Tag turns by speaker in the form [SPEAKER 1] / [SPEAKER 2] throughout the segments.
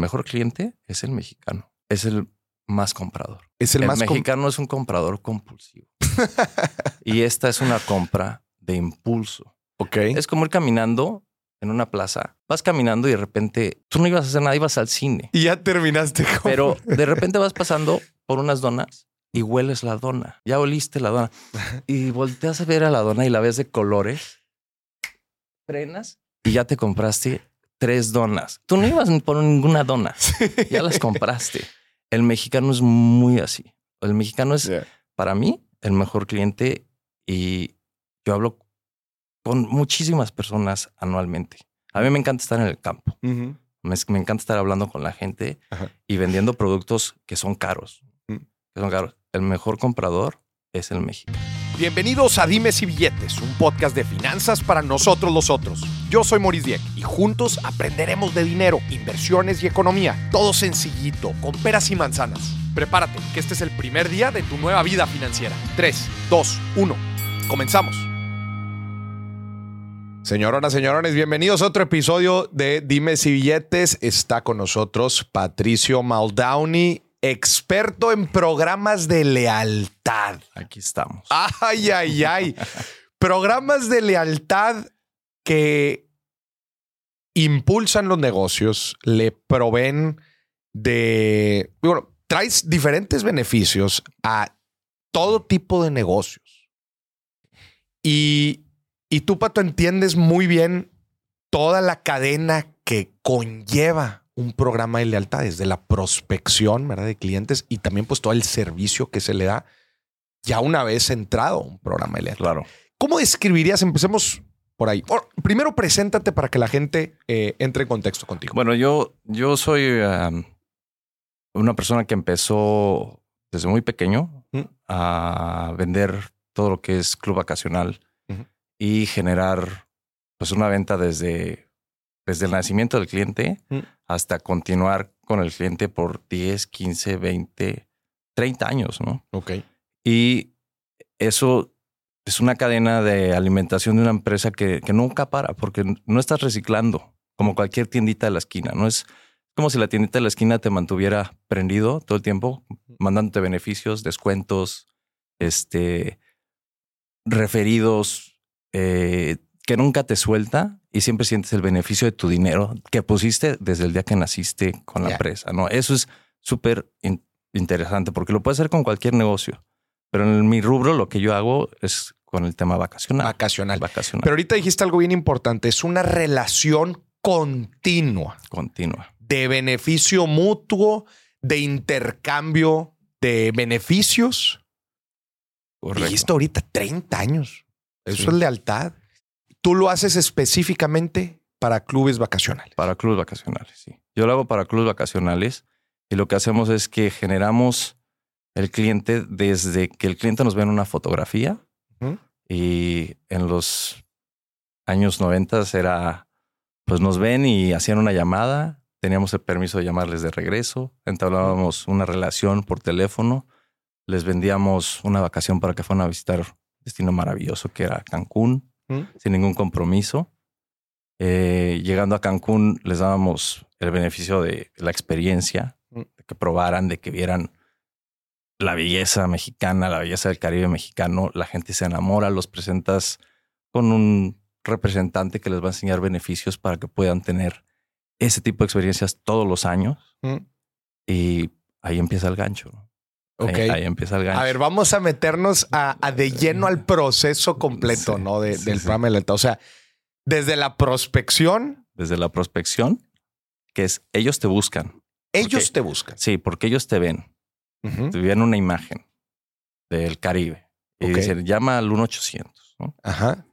[SPEAKER 1] mejor cliente es el mexicano. Es el más comprador.
[SPEAKER 2] Es el,
[SPEAKER 1] El,
[SPEAKER 2] más
[SPEAKER 1] mexicano es un comprador compulsivo. y esta es una compra de impulso.
[SPEAKER 2] Ok.
[SPEAKER 1] Es como ir caminando en una plaza. Vas caminando y de repente tú no ibas a hacer nada, ibas al cine.
[SPEAKER 2] Y ya terminaste con...
[SPEAKER 1] Pero de repente vas pasando por unas donas y hueles la dona. Ya oliste la dona. Y volteas a ver a la dona y la ves de colores. Frenas y ya te compraste tres donas. Tú no ibas por ninguna dona. Ya las compraste. El mexicano es muy así. El mexicano es,
[SPEAKER 2] Yeah.
[SPEAKER 1] para mí, el mejor cliente y yo hablo con muchísimas personas anualmente. A mí me encanta estar en el campo. Me, me encanta estar hablando con la gente
[SPEAKER 2] Ajá.
[SPEAKER 1] y vendiendo productos que son caros.
[SPEAKER 2] Mm.
[SPEAKER 1] Que son caros. El mejor comprador es el mexicano.
[SPEAKER 2] Bienvenidos a Dimes y Billetes, un podcast de finanzas para nosotros los otros. Yo soy Maurice Dieck y juntos aprenderemos de dinero, inversiones y economía. Todo sencillito, con peras y manzanas. Prepárate, que este es el primer día de tu nueva vida financiera. 3, 2, 1. Comenzamos. Señoronas, señorones, bienvenidos a otro episodio de Dimes y Billetes. Está con nosotros Patricio Maldowney, experto en programas de lealtad.
[SPEAKER 1] Aquí estamos.
[SPEAKER 2] Ay, ay, ay. Programas de lealtad que impulsan los negocios, le proveen de, bueno, traes diferentes beneficios a todo tipo de negocios. Y, y tú, Pato, entiendes muy bien toda la cadena que conlleva un programa de lealtad, desde la prospección ¿verdad? de clientes y también pues todo el servicio que se le da ya una vez entrado un programa de lealtad.
[SPEAKER 1] Claro.
[SPEAKER 2] ¿Cómo describirías? Empecemos por ahí. Primero, preséntate para que la gente eh, entre en contexto contigo.
[SPEAKER 1] Bueno, yo, yo soy um, una persona que empezó desde muy pequeño
[SPEAKER 2] Mm.
[SPEAKER 1] a vender todo lo que es club vacacional y generar pues una venta desde, desde el nacimiento del cliente
[SPEAKER 2] Mm.
[SPEAKER 1] hasta continuar con el cliente por 10, 15, 20, 30 años, ¿no?
[SPEAKER 2] ok.
[SPEAKER 1] Y eso es una cadena de alimentación de una empresa que, que nunca para porque no estás reciclando como cualquier tiendita de la esquina. No es como si la tiendita de la esquina te mantuviera prendido todo el tiempo, mandándote beneficios, descuentos, este, referidos, eh, que nunca te suelta y siempre sientes el beneficio de tu dinero que pusiste desde el día que naciste con la
[SPEAKER 2] Ya.
[SPEAKER 1] empresa. No, eso es súper in- interesante porque lo puedes hacer con cualquier negocio. Pero en mi rubro lo que yo hago es con el tema vacacional.
[SPEAKER 2] Vacacional.
[SPEAKER 1] vacacional
[SPEAKER 2] Pero ahorita dijiste algo bien importante. Es una relación continua
[SPEAKER 1] continua.
[SPEAKER 2] de beneficio mutuo, de intercambio de beneficios.
[SPEAKER 1] Correcto.
[SPEAKER 2] Dijiste ahorita 30 años. Eso
[SPEAKER 1] Sí.
[SPEAKER 2] es lealtad. Tú lo haces específicamente para clubes vacacionales.
[SPEAKER 1] Para clubes vacacionales, sí. Yo lo hago para clubes vacacionales y lo que hacemos es que generamos el cliente desde que el cliente nos ve en una fotografía y en los años 90 era, pues nos ven y hacían una llamada, teníamos el permiso de llamarles de regreso, entablábamos una relación por teléfono, les vendíamos una vacación para que fueran a visitar un destino maravilloso que era Cancún, Sin ningún compromiso. Eh, llegando a Cancún les dábamos el beneficio de la experiencia,
[SPEAKER 2] Mm.
[SPEAKER 1] de que probaran, de que vieran la belleza mexicana, la belleza del Caribe mexicano. La gente se enamora, los presentas con un representante que les va a enseñar beneficios para que puedan tener ese tipo de experiencias todos los años. Y ahí empieza el gancho. ¿No?
[SPEAKER 2] Ok.
[SPEAKER 1] Ahí, ahí empieza el gancho.
[SPEAKER 2] A ver, vamos a meternos a, a de lleno al proceso completo,
[SPEAKER 1] Sí,
[SPEAKER 2] ¿no? De-
[SPEAKER 1] sí,
[SPEAKER 2] del
[SPEAKER 1] sí.
[SPEAKER 2] programa de lealtad. O sea, desde la prospección,
[SPEAKER 1] Desde la prospección, que es ellos te buscan.
[SPEAKER 2] ellos te buscan.
[SPEAKER 1] Sí, porque ellos te ven. Te ven una imagen del Caribe y
[SPEAKER 2] Ok.
[SPEAKER 1] dicen, llama al 1-800. ¿no?
[SPEAKER 2] Ajá.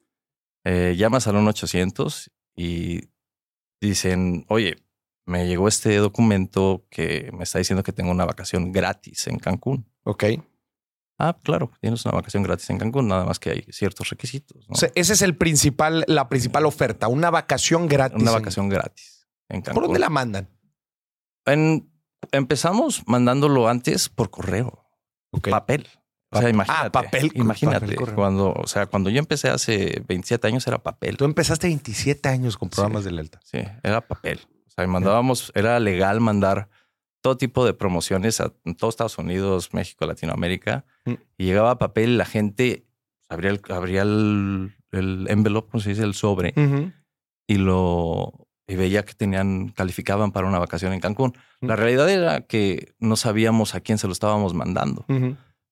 [SPEAKER 1] Eh, llamas al 1-800 y dicen, oye, me llegó este documento que me está diciendo que tengo una vacación gratis en Cancún.
[SPEAKER 2] Ok.
[SPEAKER 1] Ah, claro, tienes una vacación gratis en Cancún, nada más que hay ciertos requisitos. ¿no?
[SPEAKER 2] O sea, ese es el principal, la principal oferta, una vacación gratis.
[SPEAKER 1] una
[SPEAKER 2] en-
[SPEAKER 1] vacación gratis en Cancún.
[SPEAKER 2] ¿Por dónde la mandan?
[SPEAKER 1] En- empezamos mandándolo antes por correo,
[SPEAKER 2] Ok.
[SPEAKER 1] papel. O sea, imagínate.
[SPEAKER 2] ah, papel,
[SPEAKER 1] Imagínate.
[SPEAKER 2] papel, correo.
[SPEAKER 1] cuando, o sea, cuando yo empecé hace 27 años era papel.
[SPEAKER 2] Tú empezaste 27 años con programas de lealtad.
[SPEAKER 1] Sí, era papel. Sea, mandábamos, era legal mandar todo tipo de promociones a todos Estados Unidos, México, Latinoamérica.
[SPEAKER 2] Mm.
[SPEAKER 1] Y llegaba papel y la gente abría el, abría el, el envelope, como se dice, el sobre, y lo y veía que tenían, calificaban para una vacación en Cancún. La
[SPEAKER 2] Mm.
[SPEAKER 1] realidad era que no sabíamos a quién se lo estábamos mandando,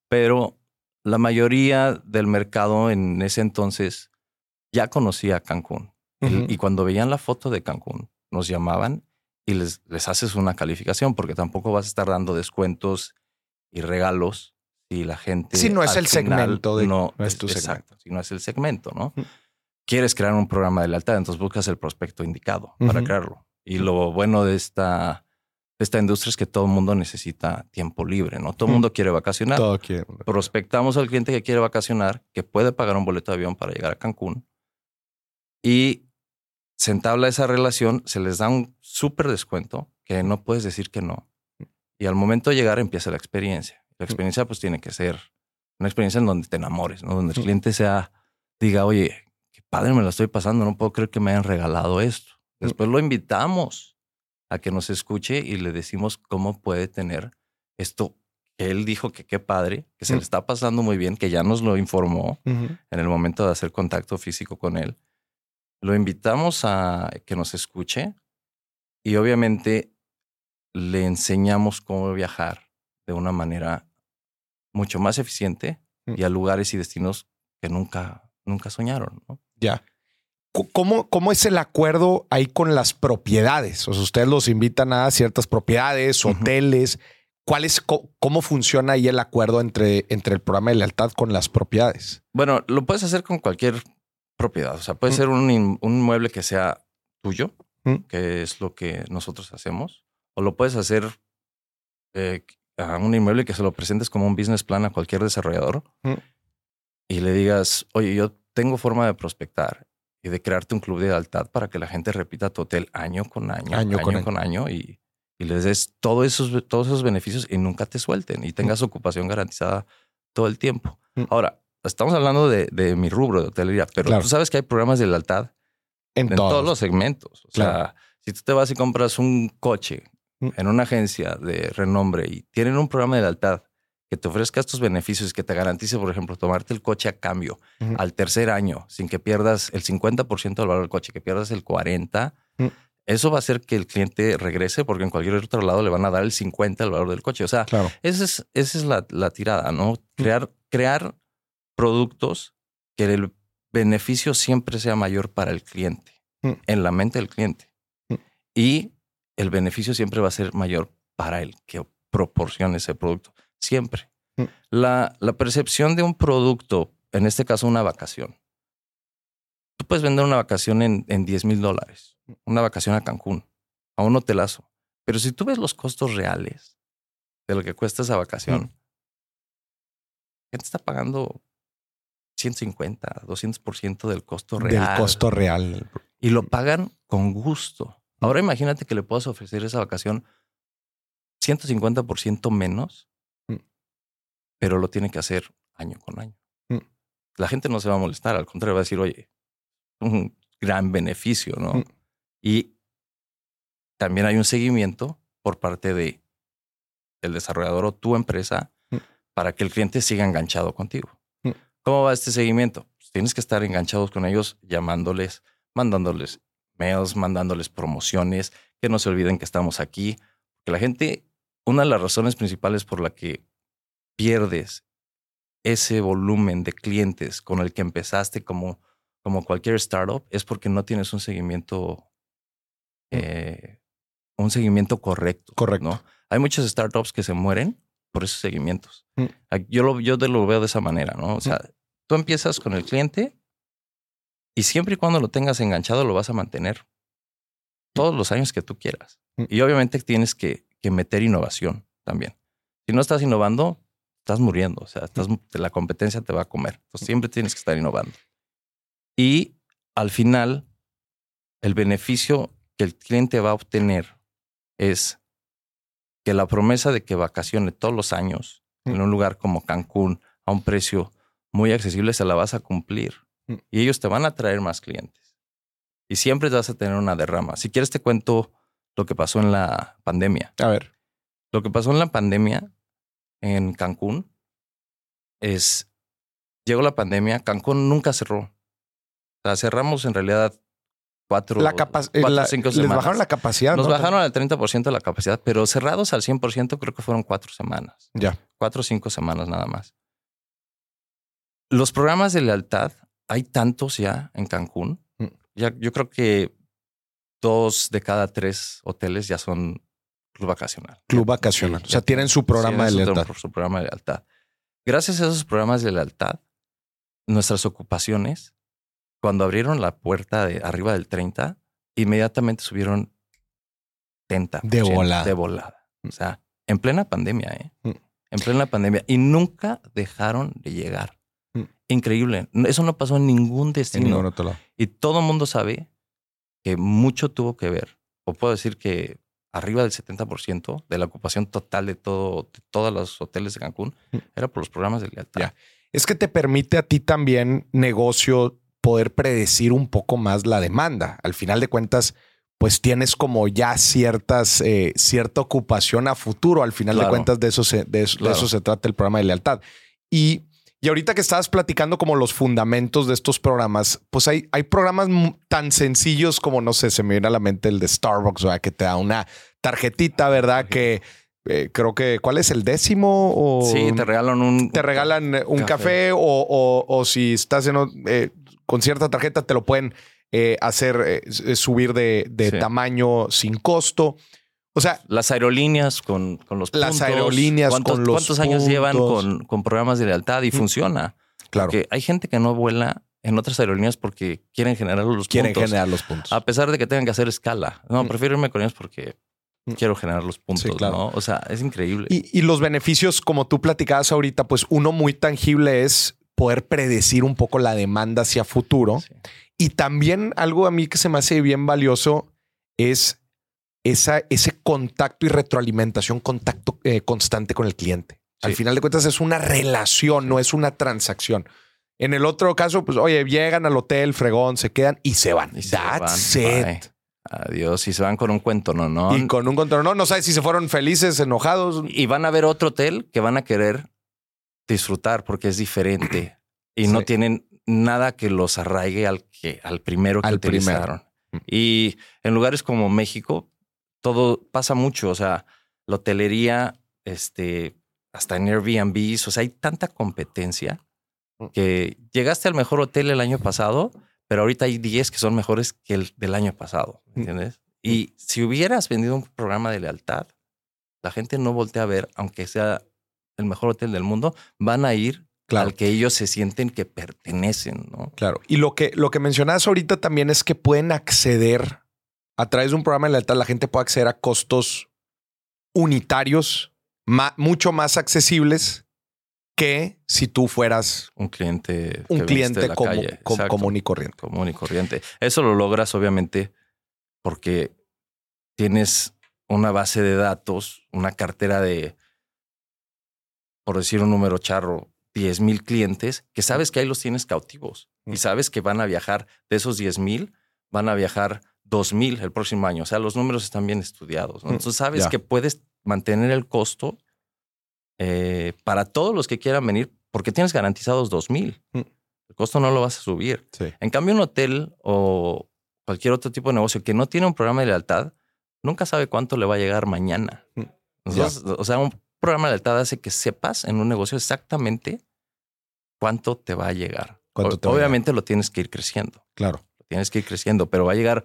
[SPEAKER 1] pero la mayoría del mercado en ese entonces ya conocía Cancún. El-. Y cuando veían la foto de Cancún, nos llamaban y les, les haces una calificación, porque tampoco vas a estar dando descuentos y regalos si la gente.
[SPEAKER 2] Si no es el segmento de-
[SPEAKER 1] no,
[SPEAKER 2] no es tu
[SPEAKER 1] exacto, si no es el segmento, ¿no?
[SPEAKER 2] Mm.
[SPEAKER 1] Quieres crear un programa de lealtad, entonces buscas el prospecto indicado para crearlo. Y lo bueno de esta, de esta industria es que todo el mundo necesita tiempo libre, ¿no? Todo el
[SPEAKER 2] Mm.
[SPEAKER 1] mundo quiere vacacionar
[SPEAKER 2] Todo quiere.
[SPEAKER 1] prospectamos al cliente que quiere vacacionar, que puede pagar un boleto de avión para llegar a Cancún y se entabla esa relación, se les da un súper descuento que no puedes decir que no. Y al momento de llegar empieza la experiencia. La experiencia pues tiene que ser una experiencia en donde te enamores, ¿no? Donde el
[SPEAKER 2] Mm.
[SPEAKER 1] cliente sea, diga, oye, qué padre me lo estoy pasando, no puedo creer que me hayan regalado esto. Después lo invitamos a que nos escuche y le decimos cómo puede tener esto que él dijo que qué padre, que se
[SPEAKER 2] Mm.
[SPEAKER 1] le está pasando muy bien, que ya nos lo informó en el momento de hacer contacto físico con él. Lo invitamos a que nos escuche y obviamente le enseñamos cómo viajar de una manera mucho más eficiente
[SPEAKER 2] Mm.
[SPEAKER 1] y a lugares y destinos que nunca, nunca soñaron. ¿no?
[SPEAKER 2] Ya. ¿Cómo, ¿Cómo es el acuerdo ahí con las propiedades? O sea, ustedes los invitan a ciertas propiedades, hoteles. ¿Cuál es, ¿Cómo funciona ahí el acuerdo entre, entre el programa de lealtad con las propiedades?
[SPEAKER 1] Bueno, lo puedes hacer con cualquier propiedad. O sea, puede
[SPEAKER 2] Mm.
[SPEAKER 1] ser un, in- un mueble que sea tuyo,
[SPEAKER 2] Mm.
[SPEAKER 1] que es lo que nosotros hacemos, o lo puedes hacer eh, a un inmueble que se lo presentes como un business plan a cualquier desarrollador
[SPEAKER 2] Mm.
[SPEAKER 1] y le digas, oye, yo tengo forma de prospectar y de crearte un club de lealtad para que la gente repita tu hotel año con año,
[SPEAKER 2] Año
[SPEAKER 1] año,
[SPEAKER 2] con
[SPEAKER 1] con,
[SPEAKER 2] año.
[SPEAKER 1] año, y, y les des todos esos, todos esos beneficios y nunca te suelten y tengas ocupación garantizada todo el tiempo. Ahora, estamos hablando de, de mi rubro de hotelería, pero
[SPEAKER 2] Claro.
[SPEAKER 1] tú sabes que hay programas de lealtad
[SPEAKER 2] En,
[SPEAKER 1] en
[SPEAKER 2] todos.
[SPEAKER 1] todos los segmentos. O
[SPEAKER 2] Claro.
[SPEAKER 1] sea, si tú te vas y compras un coche
[SPEAKER 2] Mm.
[SPEAKER 1] en una agencia de renombre y tienen un programa de lealtad que te ofrezca estos beneficios, que te garantice, por ejemplo, tomarte el coche a cambio al tercer año sin que pierdas el 50% del valor del coche, que pierdas el 40%,
[SPEAKER 2] Mm.
[SPEAKER 1] eso va a hacer que el cliente regrese porque en cualquier otro lado le van a dar el 50% del valor del coche. O sea,
[SPEAKER 2] Claro.
[SPEAKER 1] esa es, esa es la, la tirada, ¿no? Crear, crear productos que el beneficio siempre sea mayor para el cliente,
[SPEAKER 2] Mm.
[SPEAKER 1] en la mente del cliente.
[SPEAKER 2] Mm.
[SPEAKER 1] Y el beneficio siempre va a ser mayor para el que proporcione ese producto. Siempre.
[SPEAKER 2] Mm.
[SPEAKER 1] La, la percepción de un producto, en este caso una vacación. Tú puedes vender una vacación en, en 10 mil dólares, una vacación a Cancún, a un hotelazo. Pero si tú ves los costos reales de lo que cuesta esa vacación,
[SPEAKER 2] Mm.
[SPEAKER 1] gente está pagando 150, 200% del costo real.
[SPEAKER 2] Del costo real.
[SPEAKER 1] Y lo pagan con gusto. Ahora imagínate que le puedas ofrecer esa vacación 150% menos,
[SPEAKER 2] Mm.
[SPEAKER 1] pero lo tiene que hacer año con año.
[SPEAKER 2] Mm.
[SPEAKER 1] La gente no se va a molestar, al contrario, va a decir, oye, un gran beneficio, ¿no?
[SPEAKER 2] Mm.
[SPEAKER 1] Y también hay un seguimiento por parte de el desarrollador o tu empresa para que el cliente siga enganchado contigo.
[SPEAKER 2] Mm.
[SPEAKER 1] ¿Cómo va este seguimiento? Pues tienes que estar enganchados con ellos, llamándoles, mandándoles mails, mandándoles promociones, que no se olviden que estamos aquí. Que la gente, una de las razones principales por la que pierdes ese volumen de clientes con el que empezaste como, como cualquier startup es porque no tienes un seguimiento, eh, un seguimiento correcto.
[SPEAKER 2] Correcto.
[SPEAKER 1] ¿no? Hay muchas startups que se mueren por esos seguimientos.
[SPEAKER 2] Mm.
[SPEAKER 1] Yo lo, yo te lo veo de esa manera, ¿no? O sea, tú empiezas con el cliente y siempre y cuando lo tengas enganchado lo vas a mantener todos los años que tú quieras.
[SPEAKER 2] Mm.
[SPEAKER 1] Y obviamente tienes que, que meter innovación también. Si no estás innovando, estás muriendo. O sea, estás, la competencia te va a comer. Entonces siempre tienes que estar innovando. Y al final, el beneficio que el cliente va a obtener es que la promesa de que vacacione todos los años en un lugar como Cancún a un precio muy accesible se la vas a cumplir.
[SPEAKER 2] Mm.
[SPEAKER 1] Y ellos te van a traer más clientes. Y siempre vas a tener una derrama. Si quieres te cuento lo que pasó en la pandemia.
[SPEAKER 2] A ver.
[SPEAKER 1] Lo que pasó en la pandemia en Cancún es, llegó la pandemia, Cancún nunca cerró. O sea, cerramos en realidad cuatro,
[SPEAKER 2] La eh,
[SPEAKER 1] cuatro
[SPEAKER 2] la-
[SPEAKER 1] cinco
[SPEAKER 2] les
[SPEAKER 1] semanas.
[SPEAKER 2] bajaron la capacidad.
[SPEAKER 1] Nos
[SPEAKER 2] ¿no?
[SPEAKER 1] bajaron al 30% de la capacidad, pero cerrados al 100% creo que fueron cuatro semanas.
[SPEAKER 2] Ya.
[SPEAKER 1] Cuatro o cinco semanas nada más. Los programas de lealtad, hay tantos ya en Cancún.
[SPEAKER 2] Mm.
[SPEAKER 1] Ya, yo creo que dos de cada tres hoteles ya son club vacacional.
[SPEAKER 2] Club vacacional.
[SPEAKER 1] Sí,
[SPEAKER 2] o sea, tienen su programa de lealtad.
[SPEAKER 1] Su programa de lealtad. Gracias a esos programas de lealtad, nuestras ocupaciones, cuando abrieron la puerta de arriba del 30, inmediatamente subieron 30.
[SPEAKER 2] De volada.
[SPEAKER 1] De volada. O sea, en plena pandemia, ¿eh?
[SPEAKER 2] Mm.
[SPEAKER 1] En plena pandemia. Y nunca dejaron de llegar. Increíble. Eso no pasó en ningún
[SPEAKER 2] En
[SPEAKER 1] destino.
[SPEAKER 2] ningún otro lado.
[SPEAKER 1] Y todo el mundo sabe que mucho tuvo que ver, o puedo decir que arriba del 70% de la ocupación total de, todo, de todos los hoteles de Cancún
[SPEAKER 2] Mm.
[SPEAKER 1] era por los programas de lealtad.
[SPEAKER 2] Ya. Es que te permite a ti también, negocio, poder predecir un poco más la demanda. Al final de cuentas, pues tienes como ya ciertas, eh, cierta ocupación a futuro. Al final de cuentas, de eso, se, de, eso, de
[SPEAKER 1] Claro.
[SPEAKER 2] eso se trata el programa de lealtad. Y, y ahorita que estabas platicando como los fundamentos de estos programas, pues hay, hay programas tan sencillos como, no sé, se me viene a la mente el de Starbucks, ¿verdad? que te da una tarjetita, ¿verdad? Que eh, creo que, ¿cuál es el décimo? O
[SPEAKER 1] Sí, te regalan un...
[SPEAKER 2] te regalan eh, un café,
[SPEAKER 1] Café.
[SPEAKER 2] o, o- o si estás en, eh, con cierta tarjeta te lo pueden eh, hacer subir de, de
[SPEAKER 1] Sí.
[SPEAKER 2] tamaño sin costo. O sea,
[SPEAKER 1] Las aerolíneas con, con los
[SPEAKER 2] Las
[SPEAKER 1] puntos.
[SPEAKER 2] aerolíneas
[SPEAKER 1] ¿Cuántos,
[SPEAKER 2] con los
[SPEAKER 1] ¿Cuántos años llevan con, con programas de lealtad? Y
[SPEAKER 2] Mm.
[SPEAKER 1] funciona.
[SPEAKER 2] claro,
[SPEAKER 1] Porque hay gente que no vuela en otras aerolíneas porque quieren generar los
[SPEAKER 2] quieren
[SPEAKER 1] puntos.
[SPEAKER 2] generar los puntos.
[SPEAKER 1] A pesar de que tengan que hacer escala. No,
[SPEAKER 2] Mm.
[SPEAKER 1] prefiero irme con ellos porque
[SPEAKER 2] Mm.
[SPEAKER 1] quiero generar los puntos,
[SPEAKER 2] claro.
[SPEAKER 1] ¿no? O sea, es increíble.
[SPEAKER 2] Y, y los beneficios, como tú platicabas ahorita, pues uno muy tangible es poder predecir un poco la demanda hacia futuro.
[SPEAKER 1] Sí.
[SPEAKER 2] Y también algo a mí que se me hace bien valioso es esa, ese contacto y retroalimentación, contacto eh, constante con el cliente. Al final de cuentas es una relación, no es una transacción. En el otro caso, pues oye, llegan al hotel, fregón, se quedan y se van.
[SPEAKER 1] Y se
[SPEAKER 2] That's
[SPEAKER 1] van.
[SPEAKER 2] it.
[SPEAKER 1] Bye. Adiós. Y se van con un cuento, ¿no? no
[SPEAKER 2] Y con un control, no, no sabes si se fueron felices, enojados.
[SPEAKER 1] Y van a ver otro hotel que van a querer disfrutar porque es diferente y no tienen nada que los arraigue al que al primero que
[SPEAKER 2] Al
[SPEAKER 1] utilizaron.
[SPEAKER 2] Mm.
[SPEAKER 1] Y en lugares como México todo pasa mucho, o sea, la hotelería, este, hasta en Airbnb, o sea, hay tanta competencia
[SPEAKER 2] Mm.
[SPEAKER 1] que llegaste al mejor hotel el año pasado, pero ahorita hay 10 que son mejores que el del año pasado,
[SPEAKER 2] Mm.
[SPEAKER 1] ¿entiendes? Y si hubieras vendido un programa de lealtad, la gente no voltea a ver, aunque sea el mejor hotel del mundo, van a ir
[SPEAKER 2] Claro.
[SPEAKER 1] al que ellos se sienten que pertenecen, ¿no?
[SPEAKER 2] Claro. Y lo que, lo que mencionabas ahorita también es que pueden acceder a través de un programa de lealtad, la gente puede acceder a costos unitarios ma- mucho más accesibles que si tú fueras
[SPEAKER 1] Un cliente.
[SPEAKER 2] un cliente com- común y corriente.
[SPEAKER 1] común y corriente. Eso lo logras obviamente porque tienes una base de datos, una cartera de, por decir un número charro, 10 mil clientes que sabes que ahí los tienes cautivos
[SPEAKER 2] Mm.
[SPEAKER 1] y sabes que van a viajar de esos 10 mil, van a viajar 2 mil el próximo año. O sea, los números están bien estudiados. ¿no?
[SPEAKER 2] Mm,
[SPEAKER 1] Entonces sabes que puedes mantener el costo eh, para todos los que quieran venir porque tienes garantizados 2 mil.
[SPEAKER 2] Mm.
[SPEAKER 1] El costo no lo vas a subir.
[SPEAKER 2] Sí.
[SPEAKER 1] En cambio, un hotel o cualquier otro tipo de negocio que no tiene un programa de lealtad, nunca sabe cuánto le va a llegar mañana.
[SPEAKER 2] Mm,
[SPEAKER 1] Entonces, o sea, un programa de lealtad hace que sepas en un negocio exactamente cuánto te va a llegar.
[SPEAKER 2] ¿Cuánto
[SPEAKER 1] O-
[SPEAKER 2] te va a
[SPEAKER 1] Obviamente lo tienes que ir creciendo,
[SPEAKER 2] Claro.
[SPEAKER 1] lo tienes que ir creciendo, pero va a llegar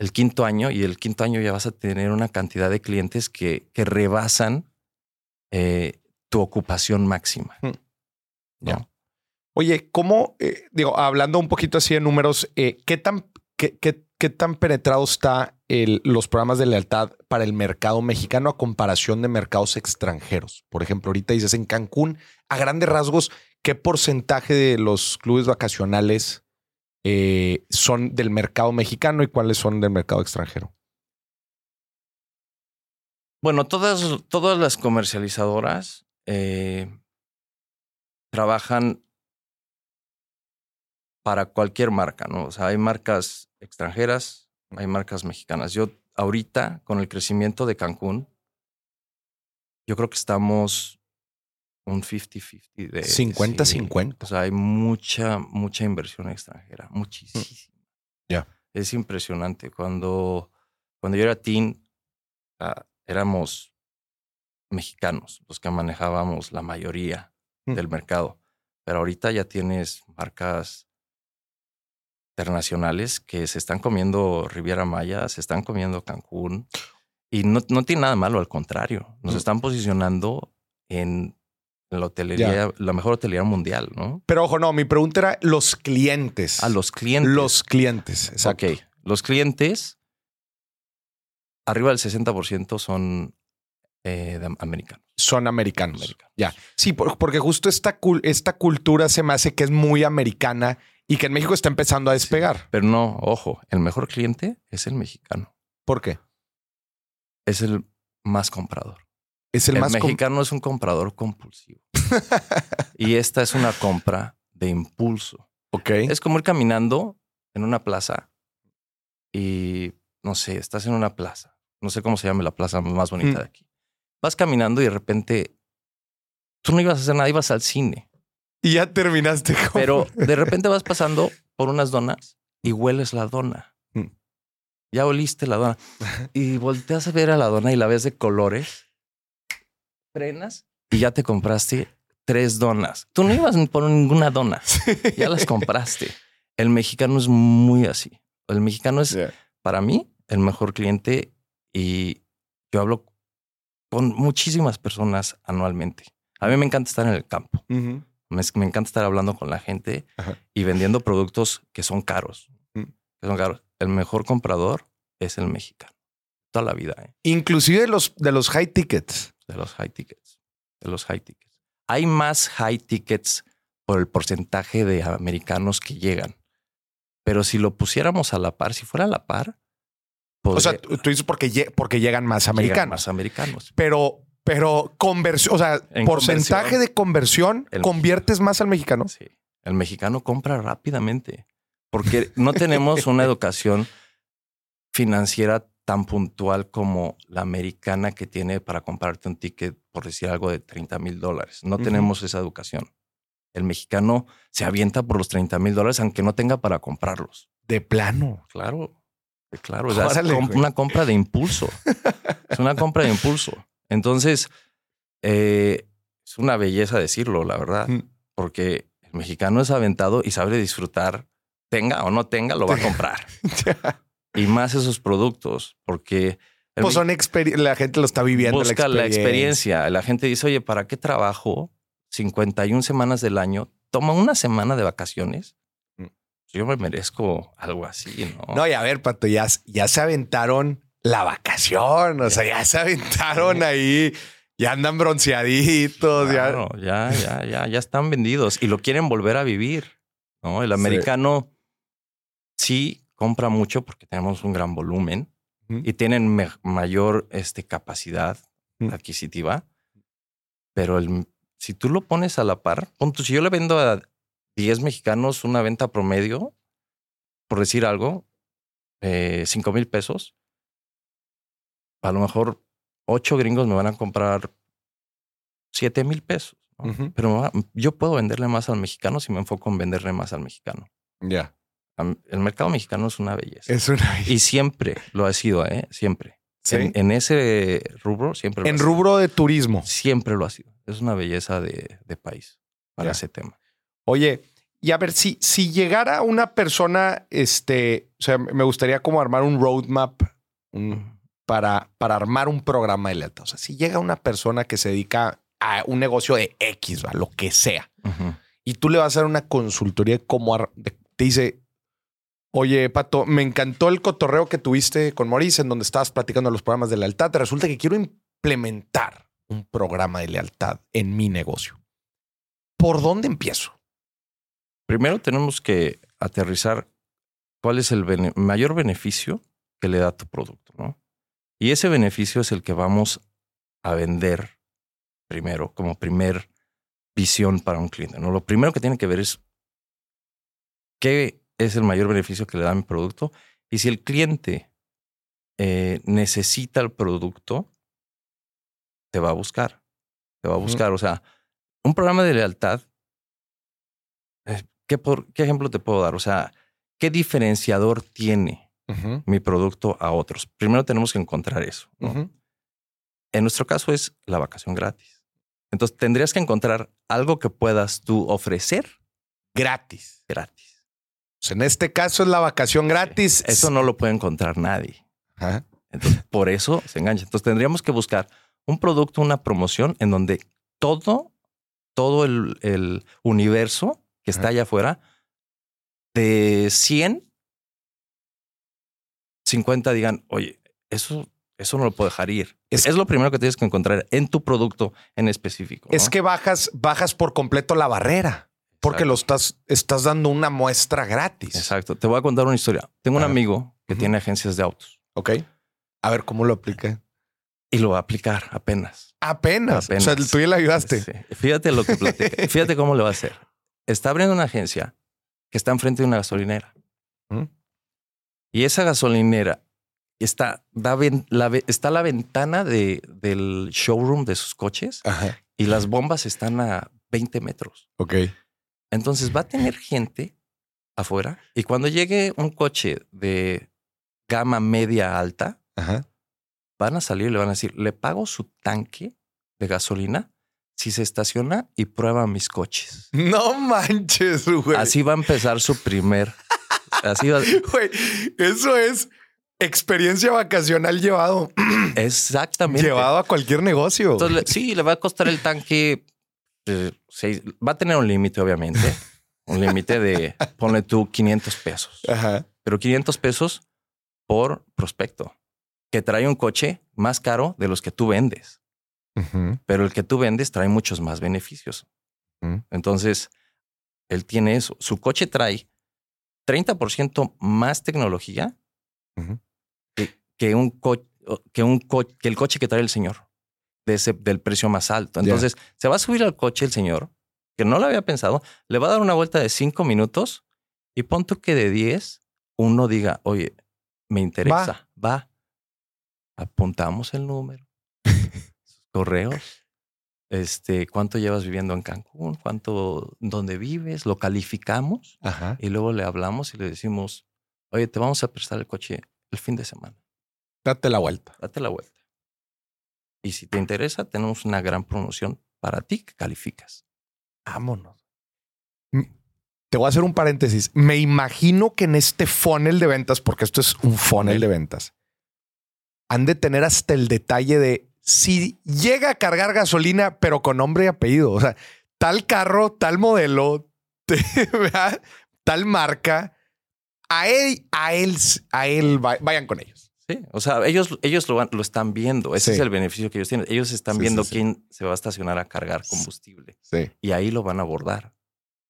[SPEAKER 1] el quinto año y el quinto año ya vas a tener una cantidad de clientes que, que rebasan eh, tu ocupación máxima.
[SPEAKER 2] Mm.
[SPEAKER 1] ¿no?
[SPEAKER 2] Ya. Oye, ¿cómo, eh, digo, hablando un poquito así de números, eh, ¿qué, tan, qué, qué- qué tan penetrado está el- los programas de lealtad para el mercado mexicano a comparación de mercados extranjeros? Por ejemplo, ahorita dices en Cancún, a grandes rasgos, ¿qué porcentaje de los clubes vacacionales eh, son del mercado mexicano y cuáles son del mercado extranjero?
[SPEAKER 1] Bueno, todas, todas las comercializadoras eh, trabajan para cualquier marca, ¿no? O sea, hay marcas extranjeras, hay marcas mexicanas. Yo ahorita con el crecimiento de Cancún, yo creo que estamos un 50-50 de... sí,
[SPEAKER 2] 50-50.
[SPEAKER 1] O sea, hay mucha, mucha inversión extranjera, muchísima.
[SPEAKER 2] Ya.
[SPEAKER 1] Es impresionante. Cuando, cuando yo era teen, ah, éramos mexicanos los que manejábamos la mayoría
[SPEAKER 2] Mm.
[SPEAKER 1] del mercado. Pero ahorita ya tienes marcas internacionales que se están comiendo Riviera Maya, se están comiendo Cancún. Y no, no tiene nada malo, al contrario. Nos
[SPEAKER 2] Mm.
[SPEAKER 1] están posicionando en la hotelería, la mejor hotelería mundial, ¿no?
[SPEAKER 2] Pero ojo, no, mi pregunta era los clientes.
[SPEAKER 1] A los clientes.
[SPEAKER 2] Los clientes, exacto.
[SPEAKER 1] Ok. Los clientes, arriba del 60% son eh, de americanos.
[SPEAKER 2] Son americanos.
[SPEAKER 1] americanos.
[SPEAKER 2] Ya. Sí, por- porque justo esta, esta cultura se me hace que es muy americana y que en México está empezando a despegar.
[SPEAKER 1] Pero no, ojo, el mejor cliente es el mexicano.
[SPEAKER 2] ¿Por qué?
[SPEAKER 1] Es el más comprador.
[SPEAKER 2] Es el,
[SPEAKER 1] El,
[SPEAKER 2] más
[SPEAKER 1] mexicano es un comprador compulsivo. y esta es una compra de impulso.
[SPEAKER 2] Ok.
[SPEAKER 1] Es como ir caminando en una plaza y no sé, estás en una plaza. No sé cómo se llama la plaza más bonita
[SPEAKER 2] Mm.
[SPEAKER 1] de aquí. Vas caminando y de repente tú no ibas a hacer nada, ibas al cine.
[SPEAKER 2] Y ya terminaste con...
[SPEAKER 1] Pero de repente vas pasando por unas donas y hueles la dona.
[SPEAKER 2] Mm.
[SPEAKER 1] Ya oliste la dona y volteas a ver a la dona y la ves de colores. Frenas y ya te compraste tres donas. Tú no ibas por ninguna dona, ya las compraste. El mexicano es muy así. El mexicano es para mí el mejor cliente y yo hablo con muchísimas personas anualmente. A mí me encanta estar en el campo. Me, me encanta estar hablando con la gente
[SPEAKER 2] Ajá.
[SPEAKER 1] y vendiendo productos que son caros.
[SPEAKER 2] Mm.
[SPEAKER 1] Que son caros. El mejor comprador es el mexicano. Toda la vida, ¿eh?
[SPEAKER 2] Inclusive los, de los high tickets.
[SPEAKER 1] De los high tickets. De los high tickets. Hay más high tickets por el porcentaje de americanos que llegan. Pero si lo pusiéramos a la par, si fuera a la par,
[SPEAKER 2] O sea,
[SPEAKER 1] podría-
[SPEAKER 2] tú dices porque, porque llegan más
[SPEAKER 1] llegan
[SPEAKER 2] americanos.
[SPEAKER 1] más americanos.
[SPEAKER 2] Pero, pero conversión, o sea,
[SPEAKER 1] En
[SPEAKER 2] porcentaje
[SPEAKER 1] conversión.
[SPEAKER 2] de conversión, ¿conviertes más al mexicano?
[SPEAKER 1] Sí. El mexicano compra rápidamente porque no tenemos una educación financiera tan puntual como la americana que tiene para comprarte un ticket, por decir algo, de 30 mil dólares. No tenemos esa educación. El mexicano se avienta por los 30 mil dólares aunque no tenga para comprarlos.
[SPEAKER 2] De plano.
[SPEAKER 1] Claro, claro. O sea, es
[SPEAKER 2] Órale,
[SPEAKER 1] una compra de impulso. es una compra de impulso. Entonces, eh, es una belleza decirlo, la verdad
[SPEAKER 2] Mm.
[SPEAKER 1] porque el mexicano es aventado y sabe disfrutar, tenga o no tenga, lo va a comprar. y más esos productos, porque
[SPEAKER 2] Pues son la gente lo está viviendo.
[SPEAKER 1] busca la experiencia. La gente dice, oye, ¿para qué trabajo 51 semanas del año? Toma una semana de vacaciones.
[SPEAKER 2] Mm.
[SPEAKER 1] Yo me merezco algo así, ¿no?
[SPEAKER 2] No, y a ver, Pato, ya, ya se aventaron la vacación. O sea, ya se aventaron ahí. Ya andan bronceaditos. ya-
[SPEAKER 1] Claro, ya, ya, ya, ya están vendidos y lo quieren volver a vivir. ¿no? El
[SPEAKER 2] Sí.
[SPEAKER 1] americano sí compra mucho porque tenemos un gran volumen y tienen mayor este, capacidad adquisitiva. Pero el, si tú lo pones a la par, si yo le vendo a 10 mexicanos una venta promedio, por decir algo, eh, 5 mil pesos, a lo mejor 8 gringos me van a comprar 7 mil pesos. Pero yo puedo venderle más al mexicano si me enfoco en venderle más al mexicano.
[SPEAKER 2] Ya.
[SPEAKER 1] El mercado mexicano es una belleza.
[SPEAKER 2] Es una.
[SPEAKER 1] Y siempre lo ha sido, ¿eh? Siempre.
[SPEAKER 2] Sí.
[SPEAKER 1] En, en ese rubro siempre lo
[SPEAKER 2] En
[SPEAKER 1] ha sido.
[SPEAKER 2] rubro de turismo.
[SPEAKER 1] Siempre lo ha sido. Es una belleza de, de país para
[SPEAKER 2] Ya.
[SPEAKER 1] ese tema.
[SPEAKER 2] Oye, y a ver, si, si llegara una persona, este, o sea, me gustaría como armar un roadmap un- para, para armar un programa de lealtad. O sea, si llega una persona que se dedica a un negocio de X, ¿va? lo que sea, y tú le vas a dar una consultoría de cómo ar- de- te dice, oye, Pato, me encantó el cotorreo que tuviste con Maurice en donde estabas platicando los programas de lealtad. Resulta que quiero implementar un programa de lealtad en mi negocio. ¿Por dónde empiezo?
[SPEAKER 1] Primero tenemos que aterrizar cuál es el mayor beneficio que le da tu producto, ¿no? Y ese beneficio es el que vamos a vender primero, como primer visión para un cliente, ¿no? Lo primero que tiene que ver es qué es el mayor beneficio que le da mi producto y si el cliente eh, necesita el producto, te va a buscar. Te va a buscar. O sea, un programa de lealtad, eh, ¿qué, por, ¿qué ejemplo te puedo dar? O sea, ¿qué diferenciador tiene mi producto a otros? Primero tenemos que encontrar eso. En nuestro caso es la vacación gratis. Entonces tendrías que encontrar algo que puedas tú ofrecer
[SPEAKER 2] Gratis.
[SPEAKER 1] gratis.
[SPEAKER 2] Pues en este caso es la vacación gratis.
[SPEAKER 1] Eso no lo puede encontrar nadie. Entonces, por eso se engancha. Entonces, tendríamos que buscar un producto, una promoción en donde todo, todo el, el universo que está allá afuera, de 100, 50 digan, oye, eso, eso no lo puedo dejar ir.
[SPEAKER 2] Es-
[SPEAKER 1] Es, lo primero que tienes que encontrar en tu producto en específico.
[SPEAKER 2] Es
[SPEAKER 1] ¿no?
[SPEAKER 2] que bajas, bajas por completo la barrera. Porque lo estás, estás dando una muestra gratis.
[SPEAKER 1] Exacto. Te voy a contar una historia. Tengo un amigo que tiene agencias de autos
[SPEAKER 2] Ok. A ver cómo lo aplica.
[SPEAKER 1] y lo va a aplicar apenas.
[SPEAKER 2] Apenas.
[SPEAKER 1] Apenas.
[SPEAKER 2] O sea, tú ya le ayudaste.
[SPEAKER 1] Sí. Fíjate lo que platica. Fíjate cómo le va a hacer. Está abriendo una agencia que está enfrente de una gasolinera. Y esa gasolinera está, da ven- la, está a la ventana de, del showroom de sus coches
[SPEAKER 2] Ajá.
[SPEAKER 1] y las bombas están a 20 metros.
[SPEAKER 2] Ok.
[SPEAKER 1] Entonces va a tener gente afuera y cuando llegue un coche de gama media alta,
[SPEAKER 2] Ajá.
[SPEAKER 1] van a salir y le van a decir, le pago su tanque de gasolina si se estaciona y prueba mis coches.
[SPEAKER 2] No manches, güey.
[SPEAKER 1] Así va a empezar su primer. Así va.
[SPEAKER 2] Güey, eso es experiencia vacacional llevado,
[SPEAKER 1] Exactamente.
[SPEAKER 2] llevado a cualquier negocio.
[SPEAKER 1] Entonces, sí, le va a costar el tanque. Seis- va a tener un límite, obviamente. Un límite de, ponle tú 500 pesos.
[SPEAKER 2] Ajá.
[SPEAKER 1] Pero 500 pesos por prospecto, que trae un coche más caro de los que tú vendes. Pero el que tú vendes trae muchos más beneficios. Entonces, él tiene eso. Su coche trae 30% más tecnología que, que un co- que un co- que el coche que trae el señor de ese, del precio más alto. Entonces, se va a subir al coche el señor, que no lo había pensado, le va a dar una vuelta de cinco minutos y pon tú que de 10 uno diga, oye, me interesa, va. Apuntamos el número, correos, este, cuánto llevas viviendo en Cancún, cuánto, dónde vives, lo calificamos
[SPEAKER 2] Ajá.
[SPEAKER 1] y luego le hablamos y le decimos, oye, te vamos a prestar el coche el fin de semana,
[SPEAKER 2] Date la vuelta.
[SPEAKER 1] date la vuelta. Y si te interesa, tenemos una gran promoción para ti que calificas.
[SPEAKER 2] Vámonos. Te voy a hacer un paréntesis. Me imagino que en este funnel de ventas, porque esto es un funnel de ventas, han de tener hasta el detalle de si llega a cargar gasolina, pero con nombre y apellido. O sea, tal carro, tal modelo, tal marca. A él, a él, a él, va- vayan con ellos.
[SPEAKER 1] Sí, o sea, ellos, ellos lo, lo están viendo. Ese
[SPEAKER 2] Sí.
[SPEAKER 1] es el beneficio que ellos tienen. Ellos están
[SPEAKER 2] Sí,
[SPEAKER 1] viendo
[SPEAKER 2] sí,
[SPEAKER 1] quién se va a estacionar a cargar combustible
[SPEAKER 2] Sí.
[SPEAKER 1] y ahí lo van a abordar.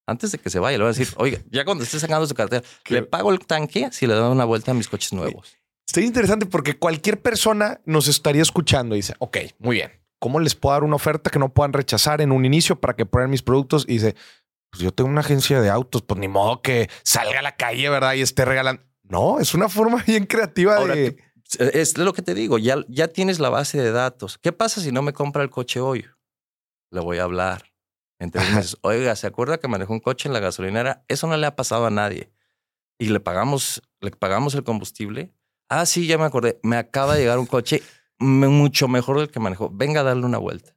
[SPEAKER 1] Antes de que se vaya, le van a decir, oiga, ya cuando esté sacando su cartera,
[SPEAKER 2] Qué-
[SPEAKER 1] le pago el tanque si le da una vuelta a mis coches nuevos.
[SPEAKER 2] Está interesante porque cualquier persona nos estaría escuchando y dice, ok, muy bien. ¿Cómo les puedo dar una oferta que no puedan rechazar en un inicio para que prueben mis productos? Y dice, pues yo tengo una agencia de autos, pues ni modo que salga a la calle, ¿verdad? Y esté regalando. No, es una forma bien creativa
[SPEAKER 1] Ahora,
[SPEAKER 2] de...
[SPEAKER 1] ¿qué- es lo que te digo, ya, ya tienes la base de datos. ¿Qué pasa si no me compra el coche hoy? Le voy a hablar. En tres
[SPEAKER 2] Ajá.
[SPEAKER 1] meses, oiga, ¿se acuerda que manejó un coche en la gasolinera? Eso no le ha pasado a nadie. Y le pagamos, le pagamos el combustible. Ah, sí, ya me acordé. Me acaba de llegar un coche mucho mejor del que manejó. Venga a darle una vuelta.